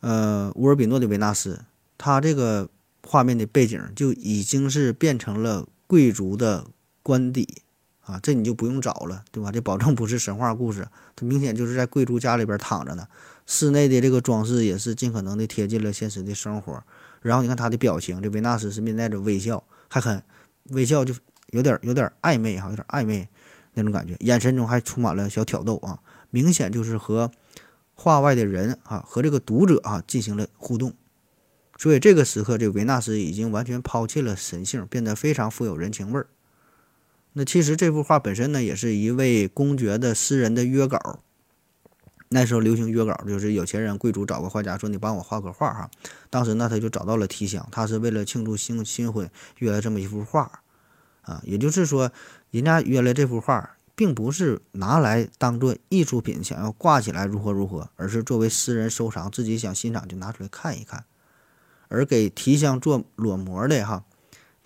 呃，乌尔比诺的维纳斯，他这个画面的背景就已经是变成了贵族的官邸啊，这你就不用找了，对吧？这保证不是神话故事，它明显就是在贵族家里边躺着呢。室内的这个装饰也是尽可能的贴近了现实的生活。然后你看他的表情，这维纳斯是面带着微笑，还很微笑，就有点有点暧昧哈，有点暧昧那种感觉，眼神中还充满了小挑逗啊，明显就是和。画外的人啊，和这个读者啊进行了互动，所以这个时刻，这维纳斯已经完全抛弃了神性，变得非常富有人情味儿。那其实这幅画本身呢，也是一位公爵的私人的约稿。那时候流行约稿，就是有钱人贵族找个画家说：“你帮我画个画哈。”当时呢，他就找到了提香，他是为了庆祝新新婚约了这么一幅画啊。也就是说，人家约了这幅画。并不是拿来当做艺术品，想要挂起来如何如何，而是作为私人收藏，自己想欣赏就拿出来看一看。而给提香做裸模的哈，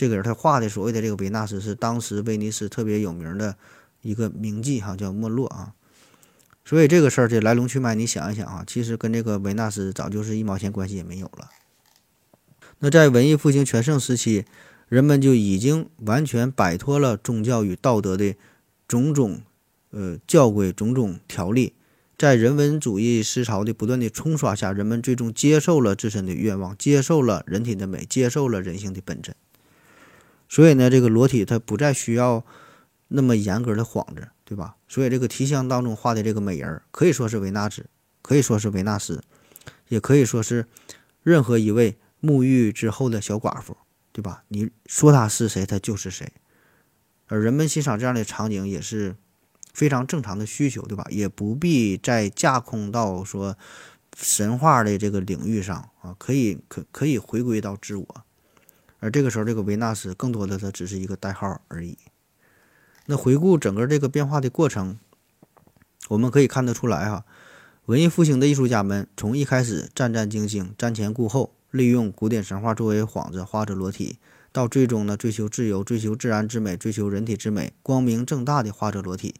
这个人他画的所谓的这个维纳斯是当时威尼斯特别有名的一个名妓哈，叫莫洛啊。所以这个事儿这来龙去脉，你想一想啊，其实跟这个维纳斯早就是一毛钱关系也没有了。那在文艺复兴全盛时期，人们就已经完全摆脱了宗教与道德的。种种，呃，教规、种种条例，在人文主义思潮的不断的冲刷下，人们最终接受了自身的愿望，接受了人体的美，接受了人性的本真。所以呢，这个裸体它不再需要那么严格的幌子，对吧？所以这个题像当中画的这个美人，可以说是维纳斯，可以说是维纳斯，也可以说是任何一位沐浴之后的小寡妇，对吧？你说她是谁，她就是谁。而人们欣赏这样的场景也是非常正常的需求，对吧？也不必再架空到说神话的这个领域上啊，可以可可以回归到自我。而这个时候，这个维纳斯更多的它只是一个代号而已。那回顾整个这个变化的过程，我们可以看得出来哈，文艺复兴的艺术家们从一开始战战兢兢、瞻前顾后，利用古典神话作为幌子画着裸体。到最终呢，追求自由，追求自然之美，追求人体之美，光明正大的画着裸体，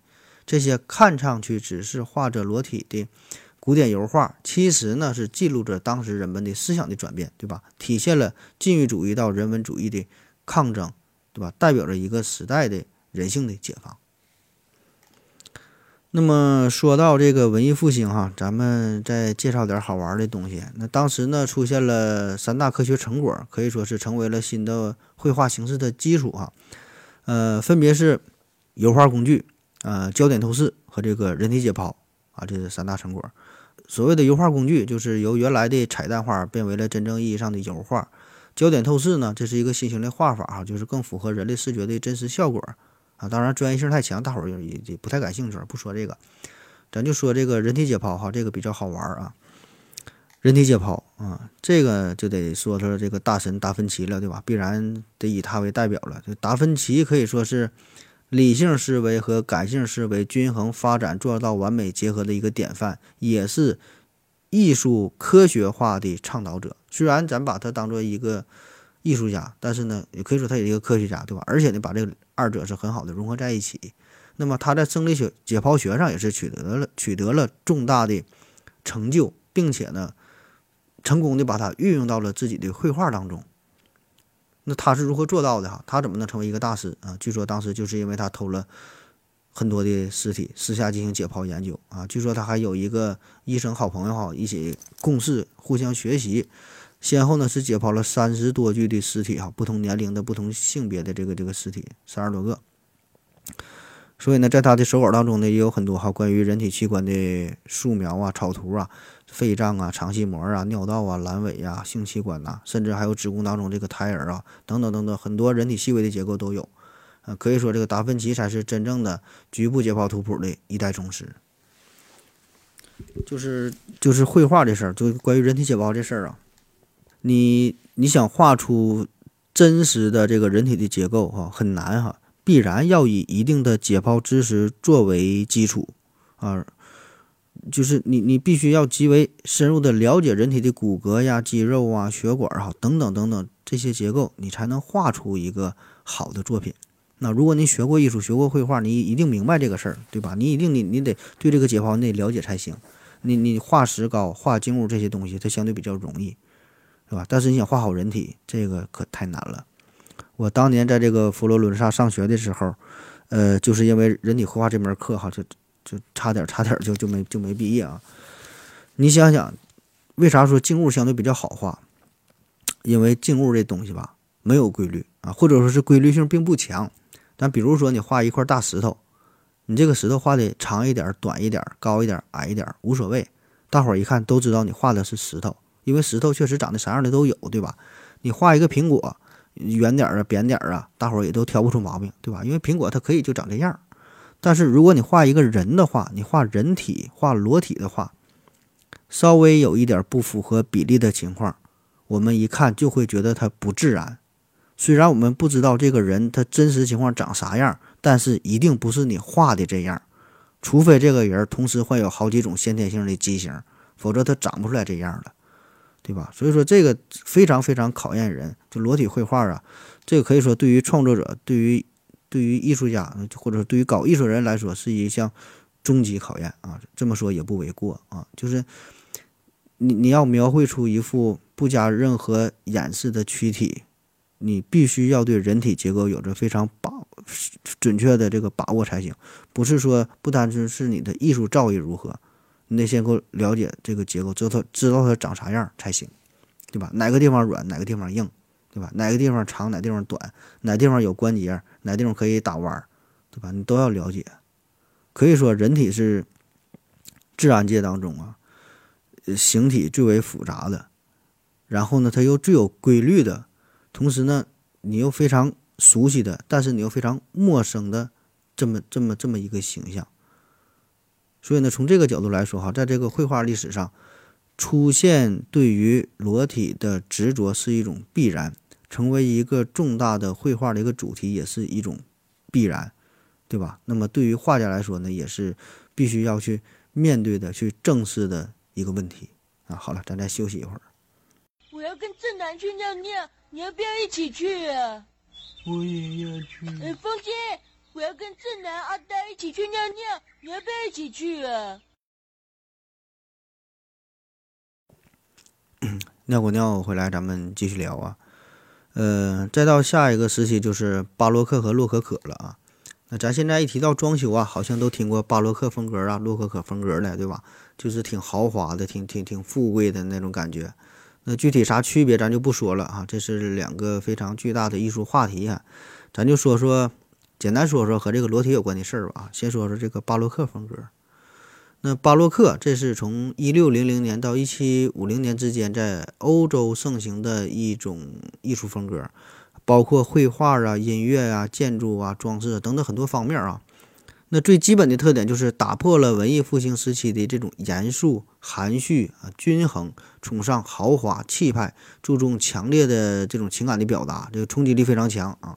这些看上去只是画着裸体的古典油画其实呢是记录着当时人们的思想的转变，对吧？体现了禁欲主义到人文主义的抗争，对吧？代表着一个时代的人性的解放。那么说到这个文艺复兴哈，咱们再介绍点好玩的东西。那当时呢出现了三大科学成果，可以说是成为了新的绘画形式的基础哈。呃，分别是油画工具、呃焦点透视和这个人体解剖啊，这是三大成果。所谓的油画工具，就是由原来的彩蛋画变为了真正意义上的油画。焦点透视呢，这是一个新型的画法哈，就是更符合人类视觉的真实效果。啊，当然专业性太强，大伙儿也也不太感兴趣，不说这个，咱就说这个人体解剖哈，这个比较好玩儿啊。人体解剖啊，这个就得说说这个大神达芬奇了，对吧？必然得以他为代表了。就达芬奇可以说是理性思维和感性思维均衡发展做到完美结合的一个典范，也是艺术科学化的倡导者。虽然咱把他当做一个艺术家，但是呢，也可以说他也是一个科学家，对吧？而且呢，把这个。二者是很好的融合在一起，那么他在生理学解剖学上也是取得了取得了重大的成就，并且呢，成功的把它运用到了自己的绘画当中。那他是如何做到的哈？他怎么能成为一个大师啊？据说当时就是因为他偷了很多的尸体，私下进行解剖研究啊。据说他还有一个医生好朋友哈，一起共事，互相学习。先后呢是解剖了三十多具的尸体哈，不同年龄的不同性别的这个这个尸体三十多个，所以呢，在他的手稿当中呢，也有很多哈关于人体器官的素描啊、草图啊、肺脏啊、肠系膜啊、尿道啊、阑尾啊、性器官呐，甚至还有子宫当中这个胎儿啊等等等等，很多人体细微的结构都有啊。可以说，这个达芬奇才是真正的局部解剖图谱的一代宗师。就是就是绘画这事儿，就关于人体解剖这事儿啊。你你想画出真实的这个人体的结构哈，很难哈，必然要以一定的解剖知识作为基础啊，就是你你必须要极为深入的了解人体的骨骼呀、肌肉啊、血管哈等等等等这些结构，你才能画出一个好的作品。那如果你学过艺术、学过绘画，你一定明白这个事儿，对吧？你一定你你得对这个解剖你得了解才行。你你画石膏、画静物这些东西，它相对比较容易。是吧？但是你想画好人体，这个可太难了。我当年在这个佛罗伦萨上学的时候，呃，就是因为人体绘画这门课，哈，就就差点差点就就没就没毕业啊。你想想，为啥说静物相对比较好画？因为静物这东西吧，没有规律啊，或者说是规律性并不强。但比如说你画一块大石头，你这个石头画的长一点、短一点、高一点、矮一点无所谓，大伙儿一看都知道你画的是石头。因为石头确实长得啥样的都有，对吧？你画一个苹果，圆点啊、扁点啊，大伙儿也都挑不出毛病，对吧？因为苹果它可以就长这样。但是如果你画一个人的话，你画人体、画裸体的话，稍微有一点不符合比例的情况，我们一看就会觉得它不自然。虽然我们不知道这个人他真实情况长啥样，但是一定不是你画的这样，除非这个人同时患有好几种先天性的畸形，否则他长不出来这样的。对吧？所以说这个非常非常考验人，就裸体绘画啊，这个可以说对于创作者、对于对于艺术家或者对于搞艺术人来说是一项终极考验啊。这么说也不为过啊。就是你你要描绘出一幅不加任何掩饰的躯体，你必须要对人体结构有着非常把准确的这个把握才行。不是说不单纯是你的艺术造诣如何。你得先够了解这个结构，知道它知道它长啥样才行，对吧？哪个地方软，哪个地方硬，对吧？哪个地方长，哪地方短，哪地方有关节，哪地方可以打弯，对吧？你都要了解。可以说，人体是自然界当中啊，形体最为复杂的，然后呢，它又最有规律的，同时呢，你又非常熟悉的，但是你又非常陌生的这么这么这么一个形象。所以呢，从这个角度来说，哈，在这个绘画历史上，出现对于裸体的执着是一种必然，成为一个重大的绘画的一个主题也是一种必然，对吧？那么对于画家来说呢，也是必须要去面对的、去正视的一个问题啊。好了，咱再休息一会儿。我要跟正南去尿尿，你要不要一起去啊？我也要去。哎，风姐。我要跟正南、阿呆一起去尿尿，你要不要一起去啊？尿过尿回来，咱们继续聊啊。呃，再到下一个时期就是巴洛克和洛可可了啊。那咱现在一提到装修啊，好像都听过巴洛克风格啊、洛可可风格的，对吧？就是挺豪华的、挺挺挺富贵的那种感觉。那具体啥区别咱就不说了啊，这是两个非常巨大的艺术话题啊。咱就说说，简单说说和这个裸体有关的事儿吧啊。先说说这个巴洛克风格。那巴洛克，这是从一六零零年到一七五零年之间在欧洲盛行的一种艺术风格，包括绘画啊、音乐啊、建筑啊、装饰等等很多方面啊。那最基本的特点就是打破了文艺复兴时期的这种严肃、含蓄啊、均衡，崇尚豪华气派，注重强烈的这种情感的表达，这个冲击力非常强啊。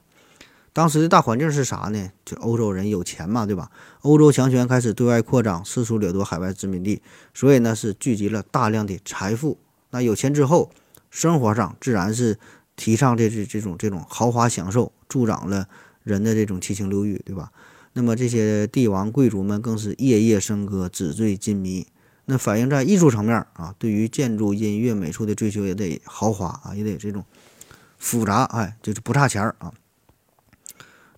当时的大环境是啥呢？就欧洲人有钱嘛，对吧？欧洲强权开始对外扩张，四处掠夺海外殖民地，所以呢是聚集了大量的财富。那有钱之后，生活上自然是提倡这这这种这种豪华享受，助长了人的这种七情六欲，对吧？那么这些帝王贵族们更是夜夜笙歌，纸醉金迷。那反映在艺术层面啊，对于建筑、音乐、美术的追求也得豪华啊，也得这种复杂，哎，就是不差钱儿啊。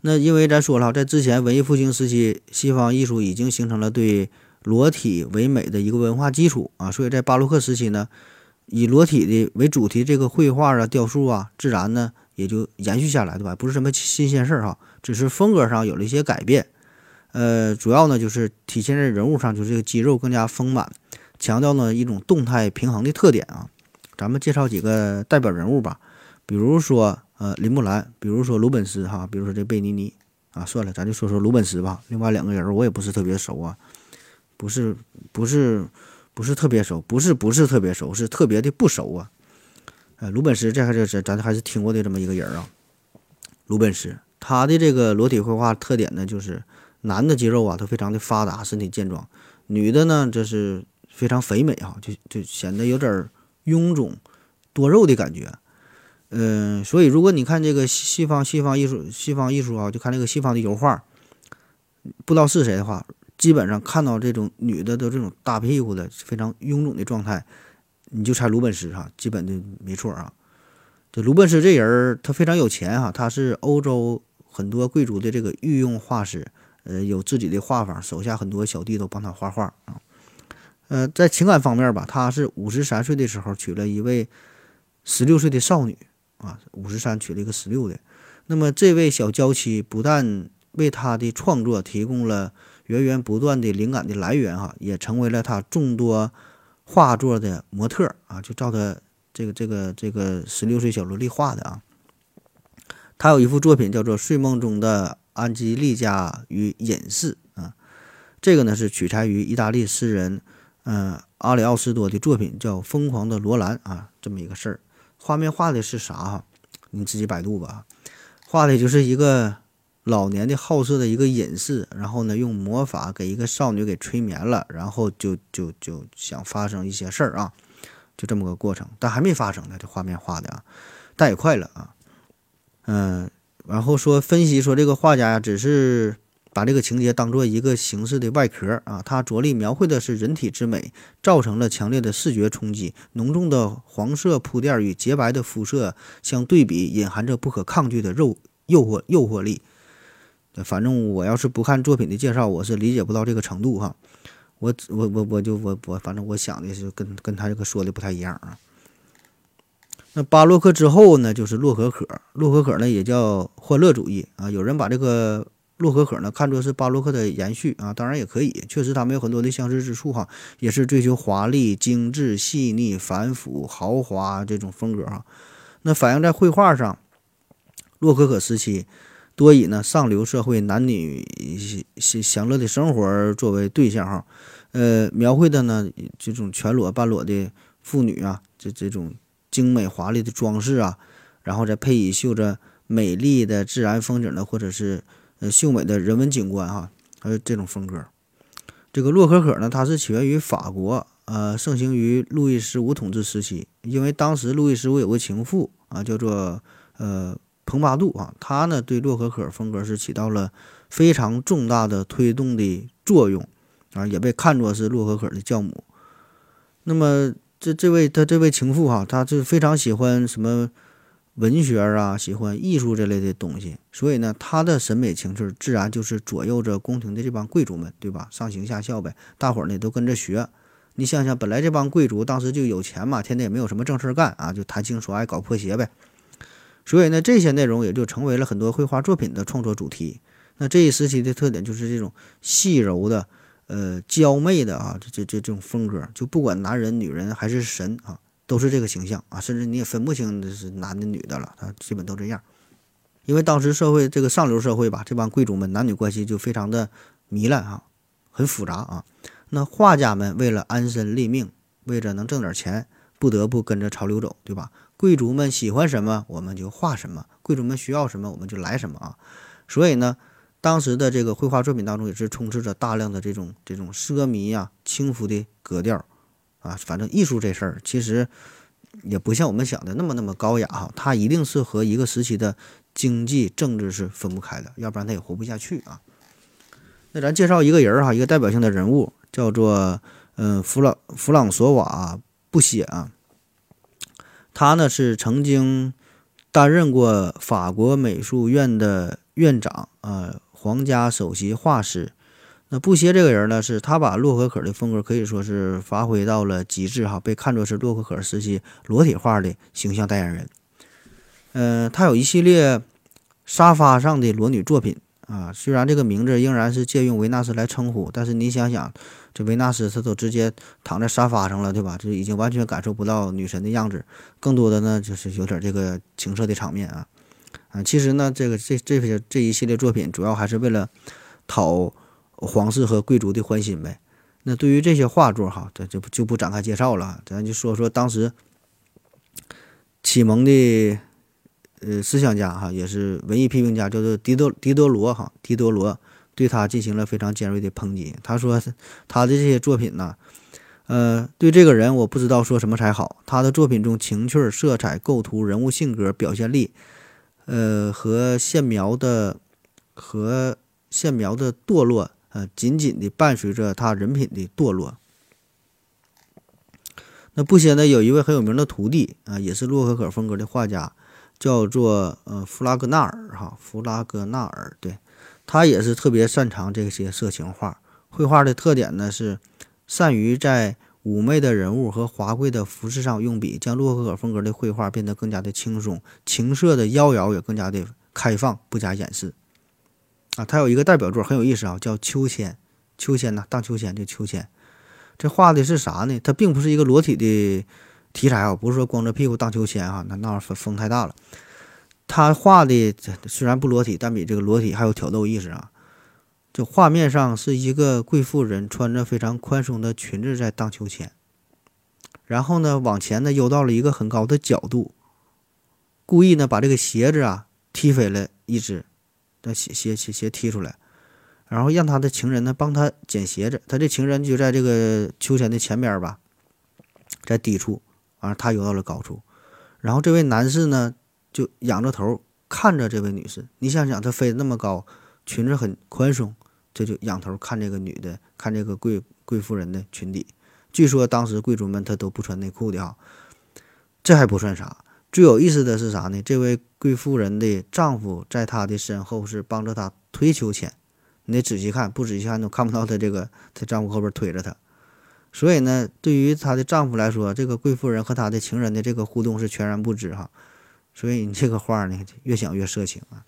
那因为咱说了，在之前文艺复兴时期，西方艺术已经形成了对裸体为美的一个文化基础啊，所以在巴洛克时期呢，以裸体的为主题这个绘画啊、雕塑啊，自然呢也就延续下来，对吧？不是什么新鲜事儿哈，只是风格上有了一些改变。呃，主要呢就是体现在人物上，就是这个肌肉更加丰满，强调呢一种动态平衡的特点啊。咱们介绍几个代表人物吧，比如说。呃，林木兰，比如说鲁本斯哈，比如说这贝尼尼啊，算了，咱就说说鲁本斯吧。另外两个人我也不是特别熟啊，不是不是不是特别熟，不是不是特别熟，是特别的不熟啊。呃，鲁本斯这还是咱还是听过的这么一个人啊。鲁本斯他的这个裸体绘画特点呢，就是男的肌肉啊都非常的发达，身体健壮；女的呢，这是非常肥美哈，就就显得有点臃肿多肉的感觉。嗯，所以如果你看这个西方西方艺术西方艺术啊，就看这个西方的油画，不知道是谁的话，基本上看到这种女的都这种大屁股的非常臃肿的状态，你就猜鲁本斯哈，基本的没错啊。这鲁本斯这人他非常有钱哈，他是欧洲很多贵族的这个御用画师，呃，有自己的画坊，手下很多小弟都帮他画画啊。呃，在情感方面吧，他是五十三岁的时候娶了一位十六岁的少女。啊，五十三娶了一个十六的，那么这位小娇妻不但为他的创作提供了源源不断的灵感的来源，哈，也成为了他众多画作的模特啊，就照他这个这个这个十六岁小萝莉画的啊。他有一幅作品叫做《睡梦中的安吉丽佳与隐士》啊，这个呢是取材于意大利诗人嗯阿里奥斯多的作品，叫《疯狂的罗兰》啊，这么一个事儿。画面画的是啥哈？你自己百度吧。画的就是一个老年的好色的一个隐士，然后呢用魔法给一个少女给催眠了，然后就就就想发生一些事儿啊，就这么个过程。但还没发生呢，这画面画的啊，但也快了啊。嗯，然后说分析说这个画家，只是。把这个情节当做一个形式的外壳啊，它着力描绘的是人体之美，造成了强烈的视觉冲击。浓重的黄色铺垫与洁白的肤色相对比，隐含着不可抗拒的肉诱惑诱惑力。反正我要是不看作品的介绍，我是理解不到这个程度哈。我我我我就我我反正我想的是跟跟他这个说的不太一样啊。那巴洛克之后呢，就是洛可可。洛可可呢也叫欢乐主义啊，有人把这个。洛可可呢，看作是巴洛克的延续啊，当然也可以，确实他们有很多的相似之处哈，也是追求华丽、精致、细腻、繁复、豪华这种风格哈。那反映在绘画上，洛可可时期多以呢上流社会男女享享乐的生活作为对象哈，呃，描绘的呢这种全裸半裸的妇女啊，这这种精美华丽的装饰啊，然后再配以绣着美丽的自然风景的或者是。秀美的人文景观哈，还有这种风格。这个洛可可呢，它是起源于法国，呃，盛行于路易十五统治时期。因为当时路易十五有个情妇啊，叫做呃蓬巴杜啊，他呢对洛可可风格是起到了非常重大的推动的作用啊，也被看作是洛可可的教母。那么这这位他这位情妇哈，他就非常喜欢什么文学啊，喜欢艺术这类的东西，所以呢，他的审美情趣自然就是左右着宫廷的这帮贵族们，对吧？上行下效呗，大伙儿呢都跟着学。你想想，本来这帮贵族当时就有钱嘛，天天也没有什么正事儿干啊，就谈情说爱，搞破鞋呗。所以呢，这些内容也就成为了很多绘画作品的创作主题。那这一时期的特点就是这种细柔的、呃娇媚的啊，这这这这种风格，就不管男人、女人还是神啊，都是这个形象啊，甚至你也分不清这是男的女的了，他基本都这样。因为当时社会这个上流社会吧，这帮贵族们男女关系就非常的糜烂啊，很复杂啊。那画家们为了安身立命，为着能挣点钱，不得不跟着潮流走，对吧？贵族们喜欢什么，我们就画什么；贵族们需要什么，我们就来什么啊。所以呢，当时的这个绘画作品当中也是充斥着大量的这种这种奢靡呀、轻浮的格调啊。反正艺术这事儿其实也不像我们想的那么那么高雅哈，它一定是和一个时期的经济政治是分不开的，要不然它也活不下去啊。那咱介绍一个人儿哈，一个代表性的人物。叫做嗯弗朗弗朗索瓦布歇啊，他呢是曾经担任过法国美术院的院长啊，皇家首席画师。那布歇这个人呢，是他把洛可可的风格可以说是发挥到了极致哈，被看作是洛可可时期裸体画的形象代言人。嗯，他有一系列沙发上的裸女作品啊，虽然这个名字仍然是借用维纳斯来称呼，但是你想想。这维纳斯，他都直接躺在沙发上了，对吧？这已经完全感受不到女神的样子，更多的呢就是有点这个情色的场面啊啊！其实呢，这个这这些这一系列作品主要还是为了讨皇室和贵族的欢心呗。那对于这些画作哈，咱就不就不展开介绍了，咱就说说当时启蒙的呃思想家哈，也是文艺批评家，叫做狄德狄德罗哈，狄德罗。对他进行了非常尖锐的抨击。他说：“他的这些作品呢，呃，对这个人我不知道说什么才好。他的作品中情趣、色彩、构图、人物性格、表现力，呃，和线描的和线描的堕落，呃，紧紧的伴随着他人品的堕落。那布歇呢，有一位很有名的徒弟啊，也是洛可可风格的画家，叫做呃弗拉格纳尔哈，弗拉格纳尔对。”他也是特别擅长这些色情画，绘画的特点呢是善于在妩媚的人物和华贵的服饰上用笔，将洛可可风格的绘画变得更加的轻松，情色的妖娆也更加的开放，不加掩饰。啊，他有一个代表作很有意思啊，叫《秋千》。秋千呢，荡秋千，这秋千，这画的是啥呢？它并不是一个裸体的题材啊，不是说光着屁股荡秋千哈，那那风风太大了。他画的虽然不裸体，但比这个裸体还有挑逗意思啊！就画面上是一个贵妇人穿着非常宽松的裙子在荡秋千，然后呢往前呢游到了一个很高的角度，故意呢把这个鞋子啊踢飞了一只，那鞋鞋鞋鞋踢出来，然后让他的情人呢帮他捡鞋子，他这情人就在这个秋千的前边吧，在低处，完了他游到了高处，然后这位男士呢。就仰着头看着这位女士，你想想，她飞得那么高，裙子很宽松，这就仰头看这个女的，看这个贵贵妇人的裙底。据说当时贵族们他都不穿内裤的哈，这还不算啥，最有意思的是啥呢？这位贵妇人的丈夫在她的身后是帮着她推秋千，你得仔细看，不仔细看都看不到她这个她丈夫后边推着她。所以呢，对于她的丈夫来说，这个贵妇人和她的情人的这个互动是全然不知哈。所以你这个画呢，越想越色情啊！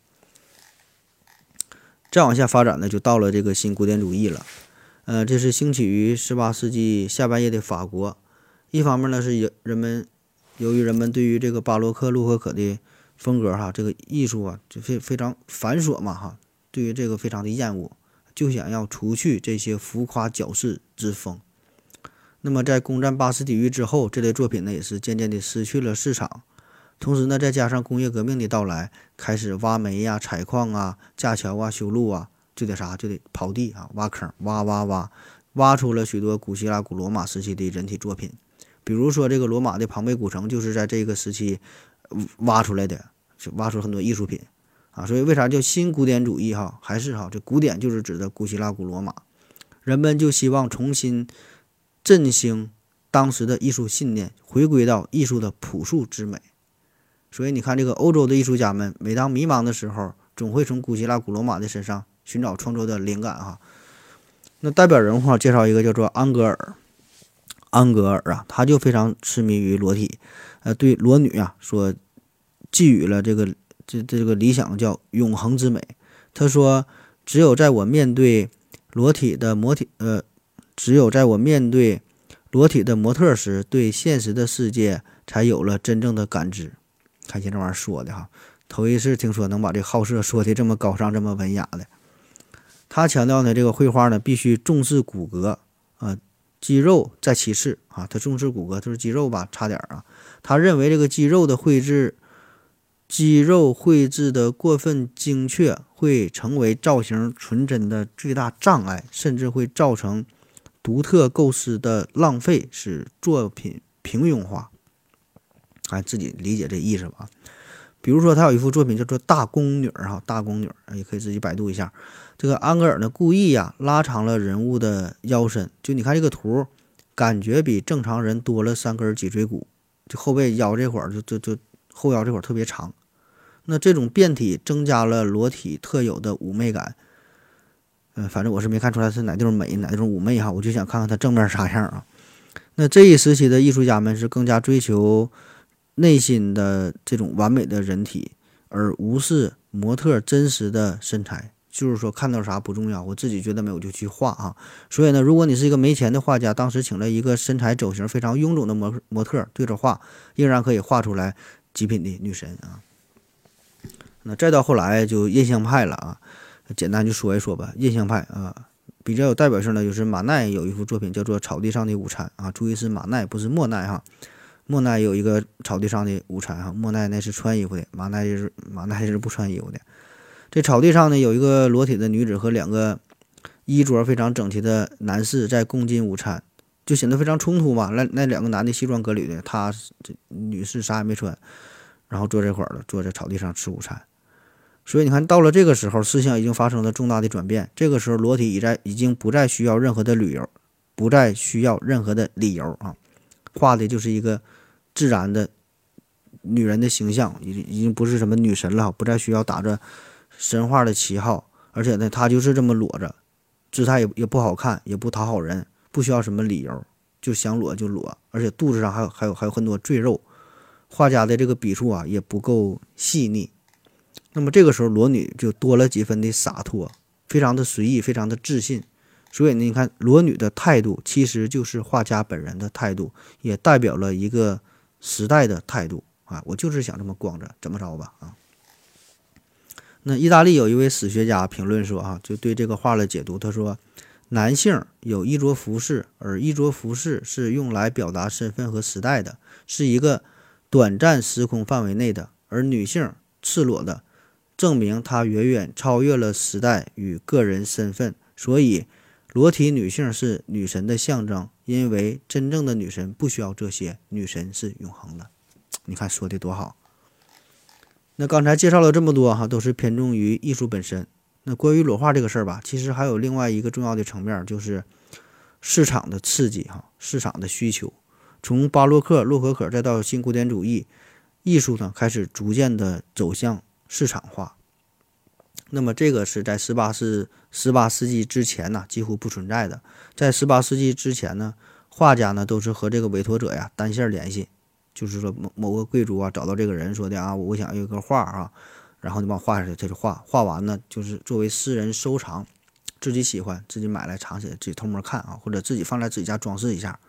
再往下发展呢，就到了这个新古典主义了。呃，这是兴起于十八世纪下半叶的法国。一方面呢，是由人们由于人们对于这个巴洛克、洛可可的风格哈，这个艺术啊，就非非常繁琐嘛哈，对于这个非常的厌恶，就想要除去这些浮夸矫饰之风。那么在攻占巴士底狱之后，这类作品呢，也是渐渐的失去了市场。同时呢，再加上工业革命的到来，开始挖煤呀、采矿啊、架桥啊、修路啊，就得啥就得刨地啊、挖坑，挖挖挖，挖出了许多古希腊、古罗马时期的人体作品。比如说，这个罗马的庞贝古城就是在这个时期挖出来的，就挖出很多艺术品啊。所以为啥叫新古典主义？哈，还是哈，这古典就是指的古希腊、古罗马，人们就希望重新振兴当时的艺术信念，回归到艺术的朴素之美。所以你看，这个欧洲的艺术家们，每当迷茫的时候，总会从古希腊、古罗马的身上寻找创作的灵感哈。那代表人物，介绍一个叫做安格尔。安格尔啊，他就非常痴迷于裸体，呃，对裸女啊，说寄予了这个这这个理想叫永恒之美。他说，只有在我面对裸体的模体，呃，只有在我面对裸体的模特时，对现实的世界才有了真正的感知。看见这玩意儿说的哈，头一次听说能把这好色说的这么高尚、这么文雅的。他强调呢，这个绘画呢必须重视骨骼。肌肉在其次啊，他重视骨骼，他说肌肉吧，差点啊。他认为这个肌肉的绘制，肌肉绘制的过分精确，会成为造型纯真的最大障碍，甚至会造成独特构思的浪费，使作品平庸化。哎，自己理解这意思吧。比如说，他有一幅作品叫做《大宫女》哈，《大宫女》也可以自己百度一下。这个安格尔呢，故意呀拉长了人物的腰身，就你看这个图，感觉比正常人多了三根脊椎骨，就后背腰这块儿就就就后腰这块儿特别长。那这种变体增加了裸体特有的妩媚感。嗯，反正我是没看出来是哪地方美，哪地方妩媚哈，我就想看看它正面啥样啊。那这一时期的艺术家们是更加追求内心的这种完美的人体，而无视模特真实的身材。就是说，看到啥不重要，我自己觉得美我就去画啊。所以呢，如果你是一个没钱的画家，当时请了一个身材走形非常臃肿的模模特对着画，仍然可以画出来极品的女神啊。那再到后来就印象派了啊，简单就说一说吧。印象派啊，比较有代表性的就是马奈有一幅作品叫做《草地上的午餐》啊，注意是马奈不是莫奈哈。莫奈有一个草地上的午餐哈，莫奈那是穿衣服的，马奈就是马奈是不穿衣服的。这草地上呢，有一个裸体的女子和两个衣着非常整齐的男士在共进午餐，就显得非常冲突嘛。那那两个男的西装革履的，他这女士啥也没穿，然后坐这块儿了，坐在草地上吃午餐。所以你看到了这个时候，思想已经发生了重大的转变。这个时候，裸体已在已经不再需要任何的理由，不再需要任何的理由啊，画的就是一个自然的女人的形象，已已经不是什么女神了，不再需要打着。神话的旗号，而且呢，他就是这么裸着，姿态也也不好看，也不讨好人，不需要什么理由，就想裸就裸，而且肚子上还有还有还有很多赘肉，画家的这个笔触啊也不够细腻，那么这个时候裸女就多了几分的洒脱，非常的随意，非常的自信，所以呢，你看裸女的态度其实就是画家本人的态度，也代表了一个时代的态度。啊，我就是想这么光着，怎么着吧啊。那意大利有一位史学家评论说：“啊，就对这个画的解读，他说，男性有衣着服饰，而衣着服饰是用来表达身份和时代的，是一个短暂时空范围内的；而女性赤裸的，证明她远远超越了时代与个人身份。所以，裸体女性是女神的象征，因为真正的女神不需要这些，女神是永恒的。你看说的多好。”那刚才介绍了这么多哈，都是偏重于艺术本身。那关于裸画这个事儿吧，其实还有另外一个重要的层面，就是市场的刺激哈，市场的需求。从巴洛克、洛可可再到新古典主义，艺术呢开始逐渐的走向市场化。那么这个是在十八世十八世纪之前呢几乎不存在的。在十八世纪之前呢，画家呢都是和这个委托者呀单线联系。就是说某某个贵族啊，找到这个人说的啊，我想要一个画啊，然后你帮我画下来，他就画，画完呢就是作为私人收藏，自己喜欢自己买来藏起来，自己偷摸看啊，或者自己放在自己家装饰一下。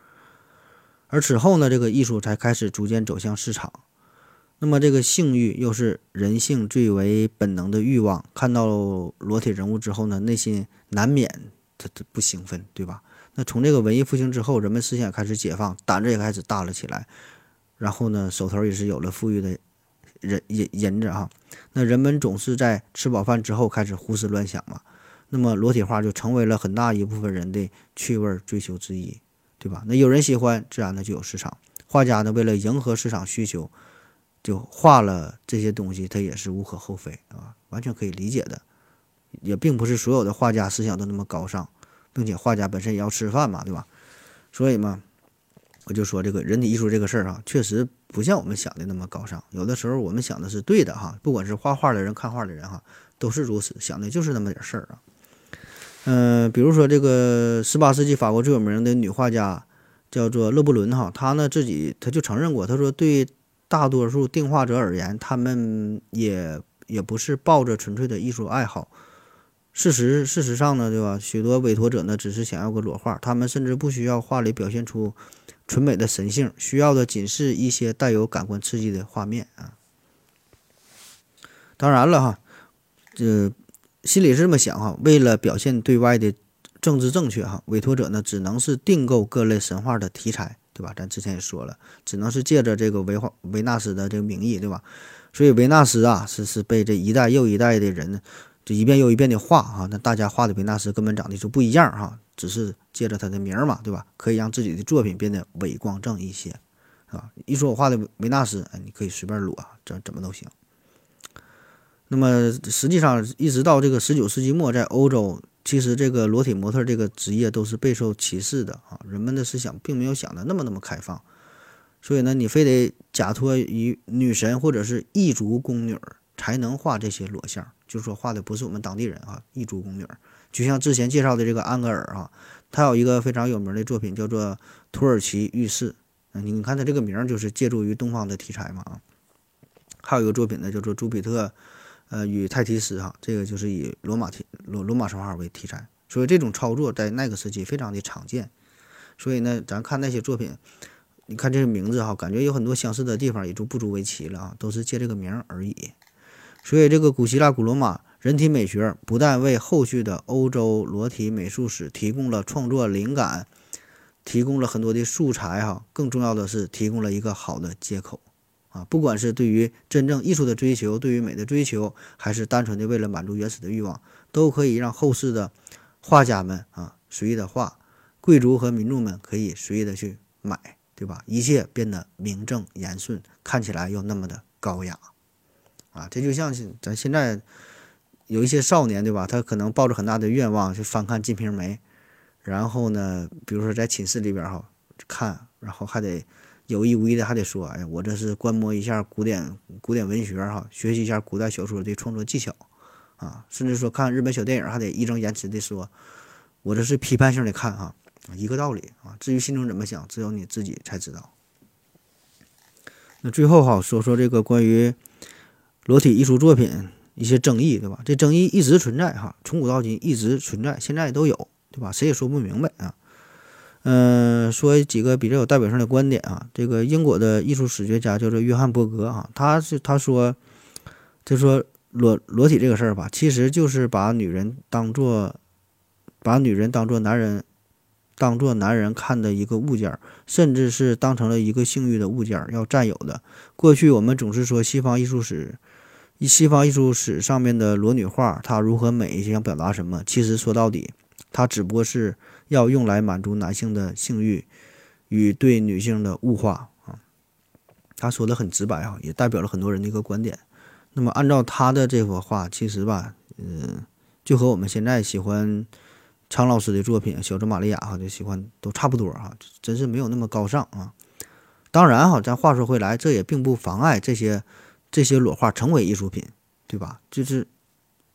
而此后呢，这个艺术才开始逐渐走向市场。那么这个性欲又是人性最为本能的欲望，看到裸体人物之后呢，内心难免他他不兴奋，对吧？那从这个文艺复兴之后，人们思想开始解放，胆子也开始大了起来。然后呢，手头也是有了富裕的人银银子哈。那人们总是在吃饱饭之后开始胡思乱想嘛。那么裸体画就成为了很大一部分人的趣味追求之一，对吧？那有人喜欢，自然的就有市场。画家呢，为了迎合市场需求，就画了这些东西，他也是无可厚非啊，完全可以理解的。也并不是所有的画家思想都那么高尚，并且画家本身也要吃饭嘛，对吧？所以嘛。我就说这个人体艺术这个事儿啊，确实不像我们想的那么高尚。有的时候我们想的是对的哈，不管是画画的人、看画的人哈，都是如此想的，就是那么点事儿啊。嗯，比如说这个十八世纪法国最有名的女画家叫做勒布伦哈，她呢自己她就承认过，她说对大多数定画者而言，他们也也不是抱着纯粹的艺术爱好。事实事实上呢，对吧？许多委托者呢只是想要个裸画，他们甚至不需要画里表现出。纯美的神性，需要的仅是一些带有感官刺激的画面啊。当然了哈，这心里是这么想哈，为了表现对外的政治正确哈，委托者呢只能是订购各类神话的题材，对吧？咱之前也说了，只能是借着这个维画维纳斯的这个名义，对吧？所以维纳斯啊，是是被这一代又一代的人就一遍又一遍的画哈，那大家画的维纳斯根本长得就不一样哈。只是借着他的名儿嘛，对吧？可以让自己的作品变得伟光正一些，啊，一说我画的维纳斯，哎，你可以随便裸，怎怎么都行。那么实际上，一直到这个十九世纪末，在欧洲，其实这个裸体模特这个职业都是备受歧视的啊。人们的思想并没有想的那么那么开放，所以呢，你非得假托于女神或者是异族宫女才能画这些裸像，就是说画的不是我们当地人啊，异族宫女。就像之前介绍的这个安格尔啊，他有一个非常有名的作品叫做《土耳其浴室》。嗯，你看他这个名儿就是借助于东方的题材嘛啊。还有一个作品呢，叫做《朱比特，呃与泰提斯》哈，这个就是以罗马题罗罗马神话为题材，所以这种操作在那个时期非常的常见。所以呢，咱看那些作品，你看这个名字哈，感觉有很多相似的地方，也就不足为奇了啊，都是借这个名而已。所以这个古希腊、古罗马。人体美学不但为后续的欧洲裸体美术史提供了创作灵感，提供了很多的素材哈，更重要的是提供了一个好的接口啊！不管是对于真正艺术的追求，对于美的追求，还是单纯的为了满足原始的欲望，都可以让后世的画家们啊随意的画，贵族和民众们可以随意的去买，对吧？一切变得名正言顺，看起来又那么的高雅啊！这就像是咱现在。有一些少年，对吧？他可能抱着很大的愿望去翻看《金瓶梅》，然后呢，比如说在寝室里边哈看，然后还得有意无意的还得说：“哎呀，我这是观摩一下古典古典文学哈，学习一下古代小说的创作技巧啊。”甚至说看日本小电影还得义正言辞的说：“我这是批判性的看哈。”一个道理啊。至于心中怎么想，只有你自己才知道。那最后哈说说这个关于裸体艺术作品。一些争议，对吧？这争议一直存在哈，从古到今一直存在，现在都有，对吧？谁也说不明白啊。嗯，说几个比较有代表性的观点啊。这个英国的艺术史学家叫做约翰伯格啊，他是他说，就说裸裸体这个事儿吧，其实就是把女人当做把女人当做男人当做男人看的一个物件儿，甚至是当成了一个性欲的物件儿要占有的。过去我们总是说西方艺术史。以西方艺术史上面的裸女画，它如何美，想表达什么？其实说到底，它只不过是要用来满足男性的性欲与对女性的物化啊。他说的很直白啊，也代表了很多人的一个观点。那么按照他的这幅画，其实吧，嗯，就和我们现在喜欢常老师的作品《小泽玛利亚》哈，就喜欢都差不多哈，真是没有那么高尚啊。当然哈，咱话说回来，这也并不妨碍这些。这些裸画成为艺术品，对吧？就是，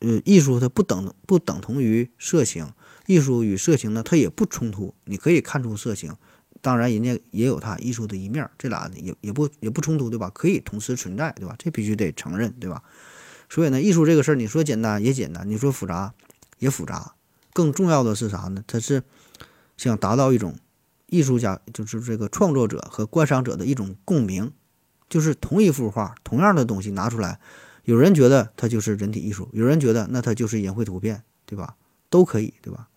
呃，艺术它不等不等同于色情，艺术与色情呢，它也不冲突。你可以看出色情，当然人家也有它艺术的一面，这俩也也不也不冲突，对吧？可以同时存在，对吧？这必须得承认，对吧？所以呢，艺术这个事儿，你说简单也简单，你说复杂也复杂。更重要的是啥呢？它是想达到一种艺术家，就是这个创作者和观赏者的一种共鸣。就是同一幅画，同样的东西拿出来，有人觉得它就是人体艺术，有人觉得那它就是淫秽图片，对吧？都可以，对吧？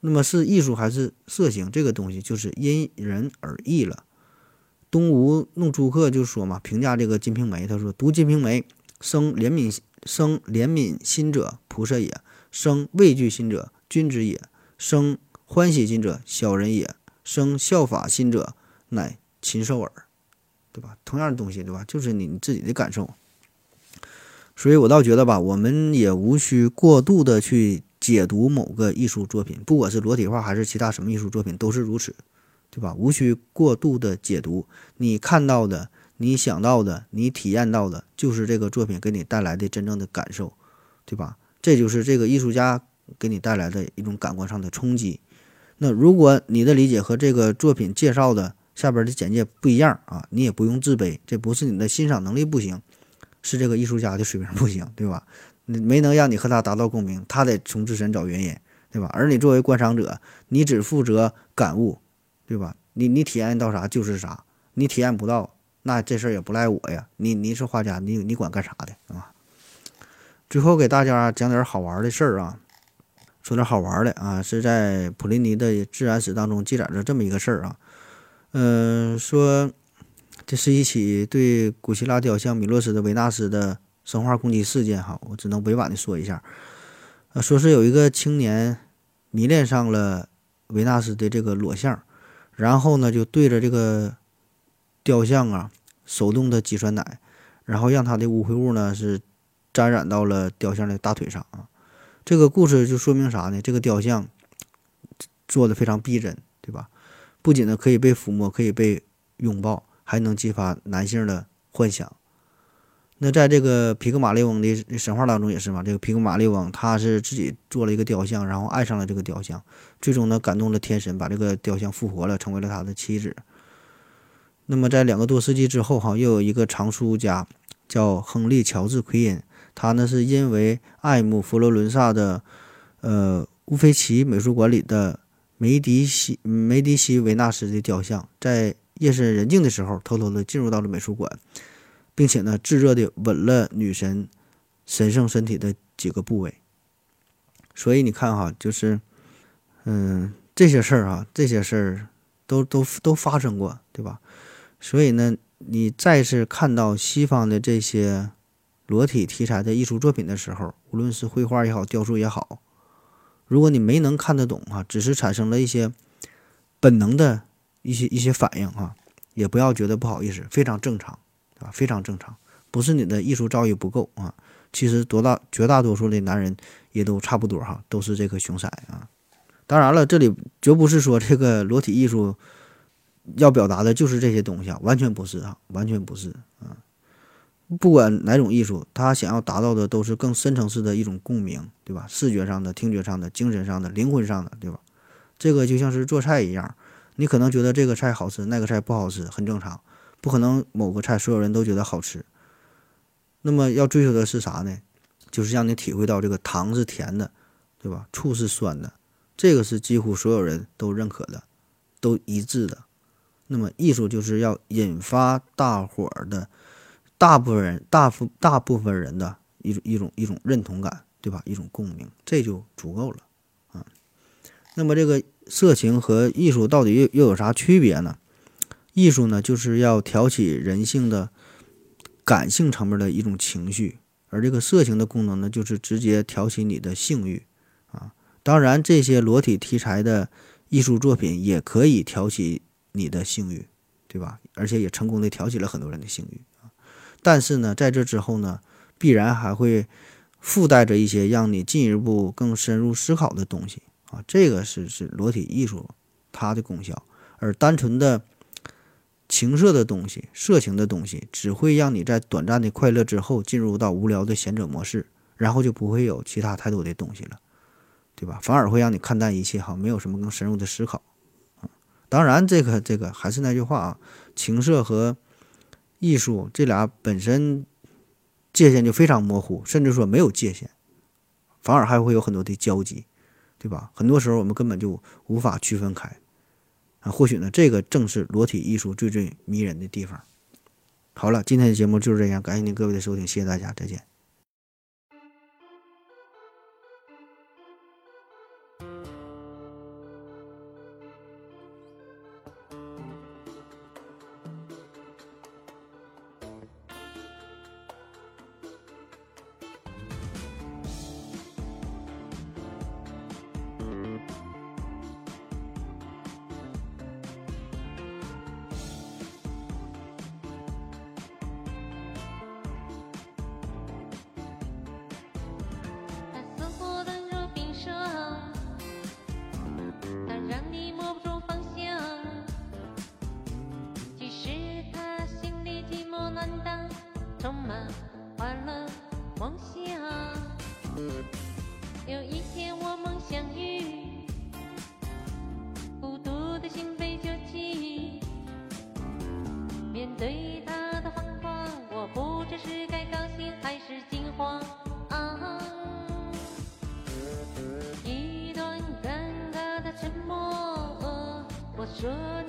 那么是艺术还是色情，这个东西就是因人而异了。东吴弄诸客就说嘛，评价这个《金瓶梅》，他说：“读《金瓶梅》，生怜悯生怜悯心者，菩萨也；生畏惧心者，君子也；生欢喜心者，小人也；生效法心者，乃禽兽耳。”对吧？同样的东西，对吧？就是你自己的感受。所以我倒觉得吧，我们也无需过度的去解读某个艺术作品，不管是裸体画还是其他什么艺术作品，都是如此。对吧？无需过度的解读，你看到的、你想到的、你体验到的，就是这个作品给你带来的真正的感受，对吧？这就是这个艺术家给你带来的一种感官上的冲击。那如果你的理解和这个作品介绍的下边的简介不一样啊，你也不用自卑，这不是你的欣赏能力不行，是这个艺术家的水平不行，对吧？你没能让你和他达到共鸣，他得从自身找原因，对吧？而你作为观赏者，你只负责感悟，对吧？你你体验到啥就是啥，你体验不到，那这事儿也不赖我呀。你你是画家，你你管干啥的啊？最后给大家讲点好玩的事儿啊，说点好玩的啊，是在普林尼的自然史当中记载着这么一个事儿啊，嗯，说这是一起对古希腊雕像米洛斯的维纳斯的。生化攻击事件，哈，我只能委婉的说一下，呃，说是有一个青年迷恋上了维纳斯的这个裸像，然后呢，就对着这个雕像啊，手动的挤酸奶，然后让他的污秽物呢是沾染到了雕像的大腿上啊。这个故事就说明啥呢？这个雕像做的非常逼真，对吧？不仅呢可以被抚摸，可以被拥抱，还能激发男性的幻想。那在这个皮格马利翁的神话当中也是嘛，这个皮格马利翁他是自己做了一个雕像，然后爱上了这个雕像，最终呢感动了天神，把这个雕像复活了，成为了他的妻子。那么在两个多世纪之后，哈，又有一个藏书家叫亨利·乔治·奎因，他呢是因为爱慕佛罗伦萨的呃乌菲齐美术馆里的梅迪西梅迪西维纳斯的雕像，在夜深人静的时候，偷偷的进入到了美术馆。并且呢，炙热的吻了女神神圣身体的几个部位。所以你看哈，就是，嗯，这些事儿啊，这些事儿都都都发生过，对吧？所以呢，你再次看到西方的这些裸体题材的艺术作品的时候，无论是绘画也好，雕塑也好，如果你没能看得懂哈，只是产生了一些本能的一些一些反应哈，也不要觉得不好意思，非常正常。啊，非常正常，不是你的艺术造诣不够啊。其实多大绝大多数的男人也都差不多哈，都是这颗熊色啊。当然了，这里绝不是说这个裸体艺术要表达的就是这些东西啊，完全不是啊，完全不是啊。不管哪种艺术，他想要达到的都是更深层次的一种共鸣，对吧？视觉上的、听觉上的、精神上的、灵魂上的，对吧？这个就像是做菜一样，你可能觉得这个菜好吃，那个菜不好吃，很正常。不可能某个菜所有人都觉得好吃，那么要追求的是啥呢？就是让你体会到这个糖是甜的，对吧？醋是酸的，这个是几乎所有人都认可的，都一致的。那么艺术就是要引发大伙儿的，大部分人大部大部分人的一种一种一种认同感，对吧？一种共鸣，这就足够了啊。那么这个色情和艺术到底又又有啥区别呢？艺术呢，就是要挑起人性的感性层面的一种情绪，而这个色情的功能呢，就是直接挑起你的性欲啊。当然，这些裸体题材的艺术作品也可以挑起你的性欲，对吧？而且也成功的挑起了很多人的性欲。但是呢，在这之后呢，必然还会附带着一些让你进一步更深入思考的东西啊。这个是是裸体艺术它的功效，而单纯的。情色的东西，色情的东西，只会让你在短暂的快乐之后进入到无聊的闲者模式，然后就不会有其他太多的东西了，对吧？反而会让你看淡一切，哈，没有什么更深入的思考。啊，当然，这个这个还是那句话啊，情色和艺术这俩本身界限就非常模糊，甚至说没有界限，反而还会有很多的交集，对吧？很多时候我们根本就无法区分开。啊，或许呢，这个正是裸体艺术最最迷人的地方。好了，今天的节目就是这样，感谢您各位的收听，谢谢大家，再见。这。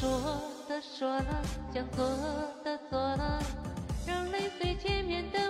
说的说了想做的做了让泪水见面的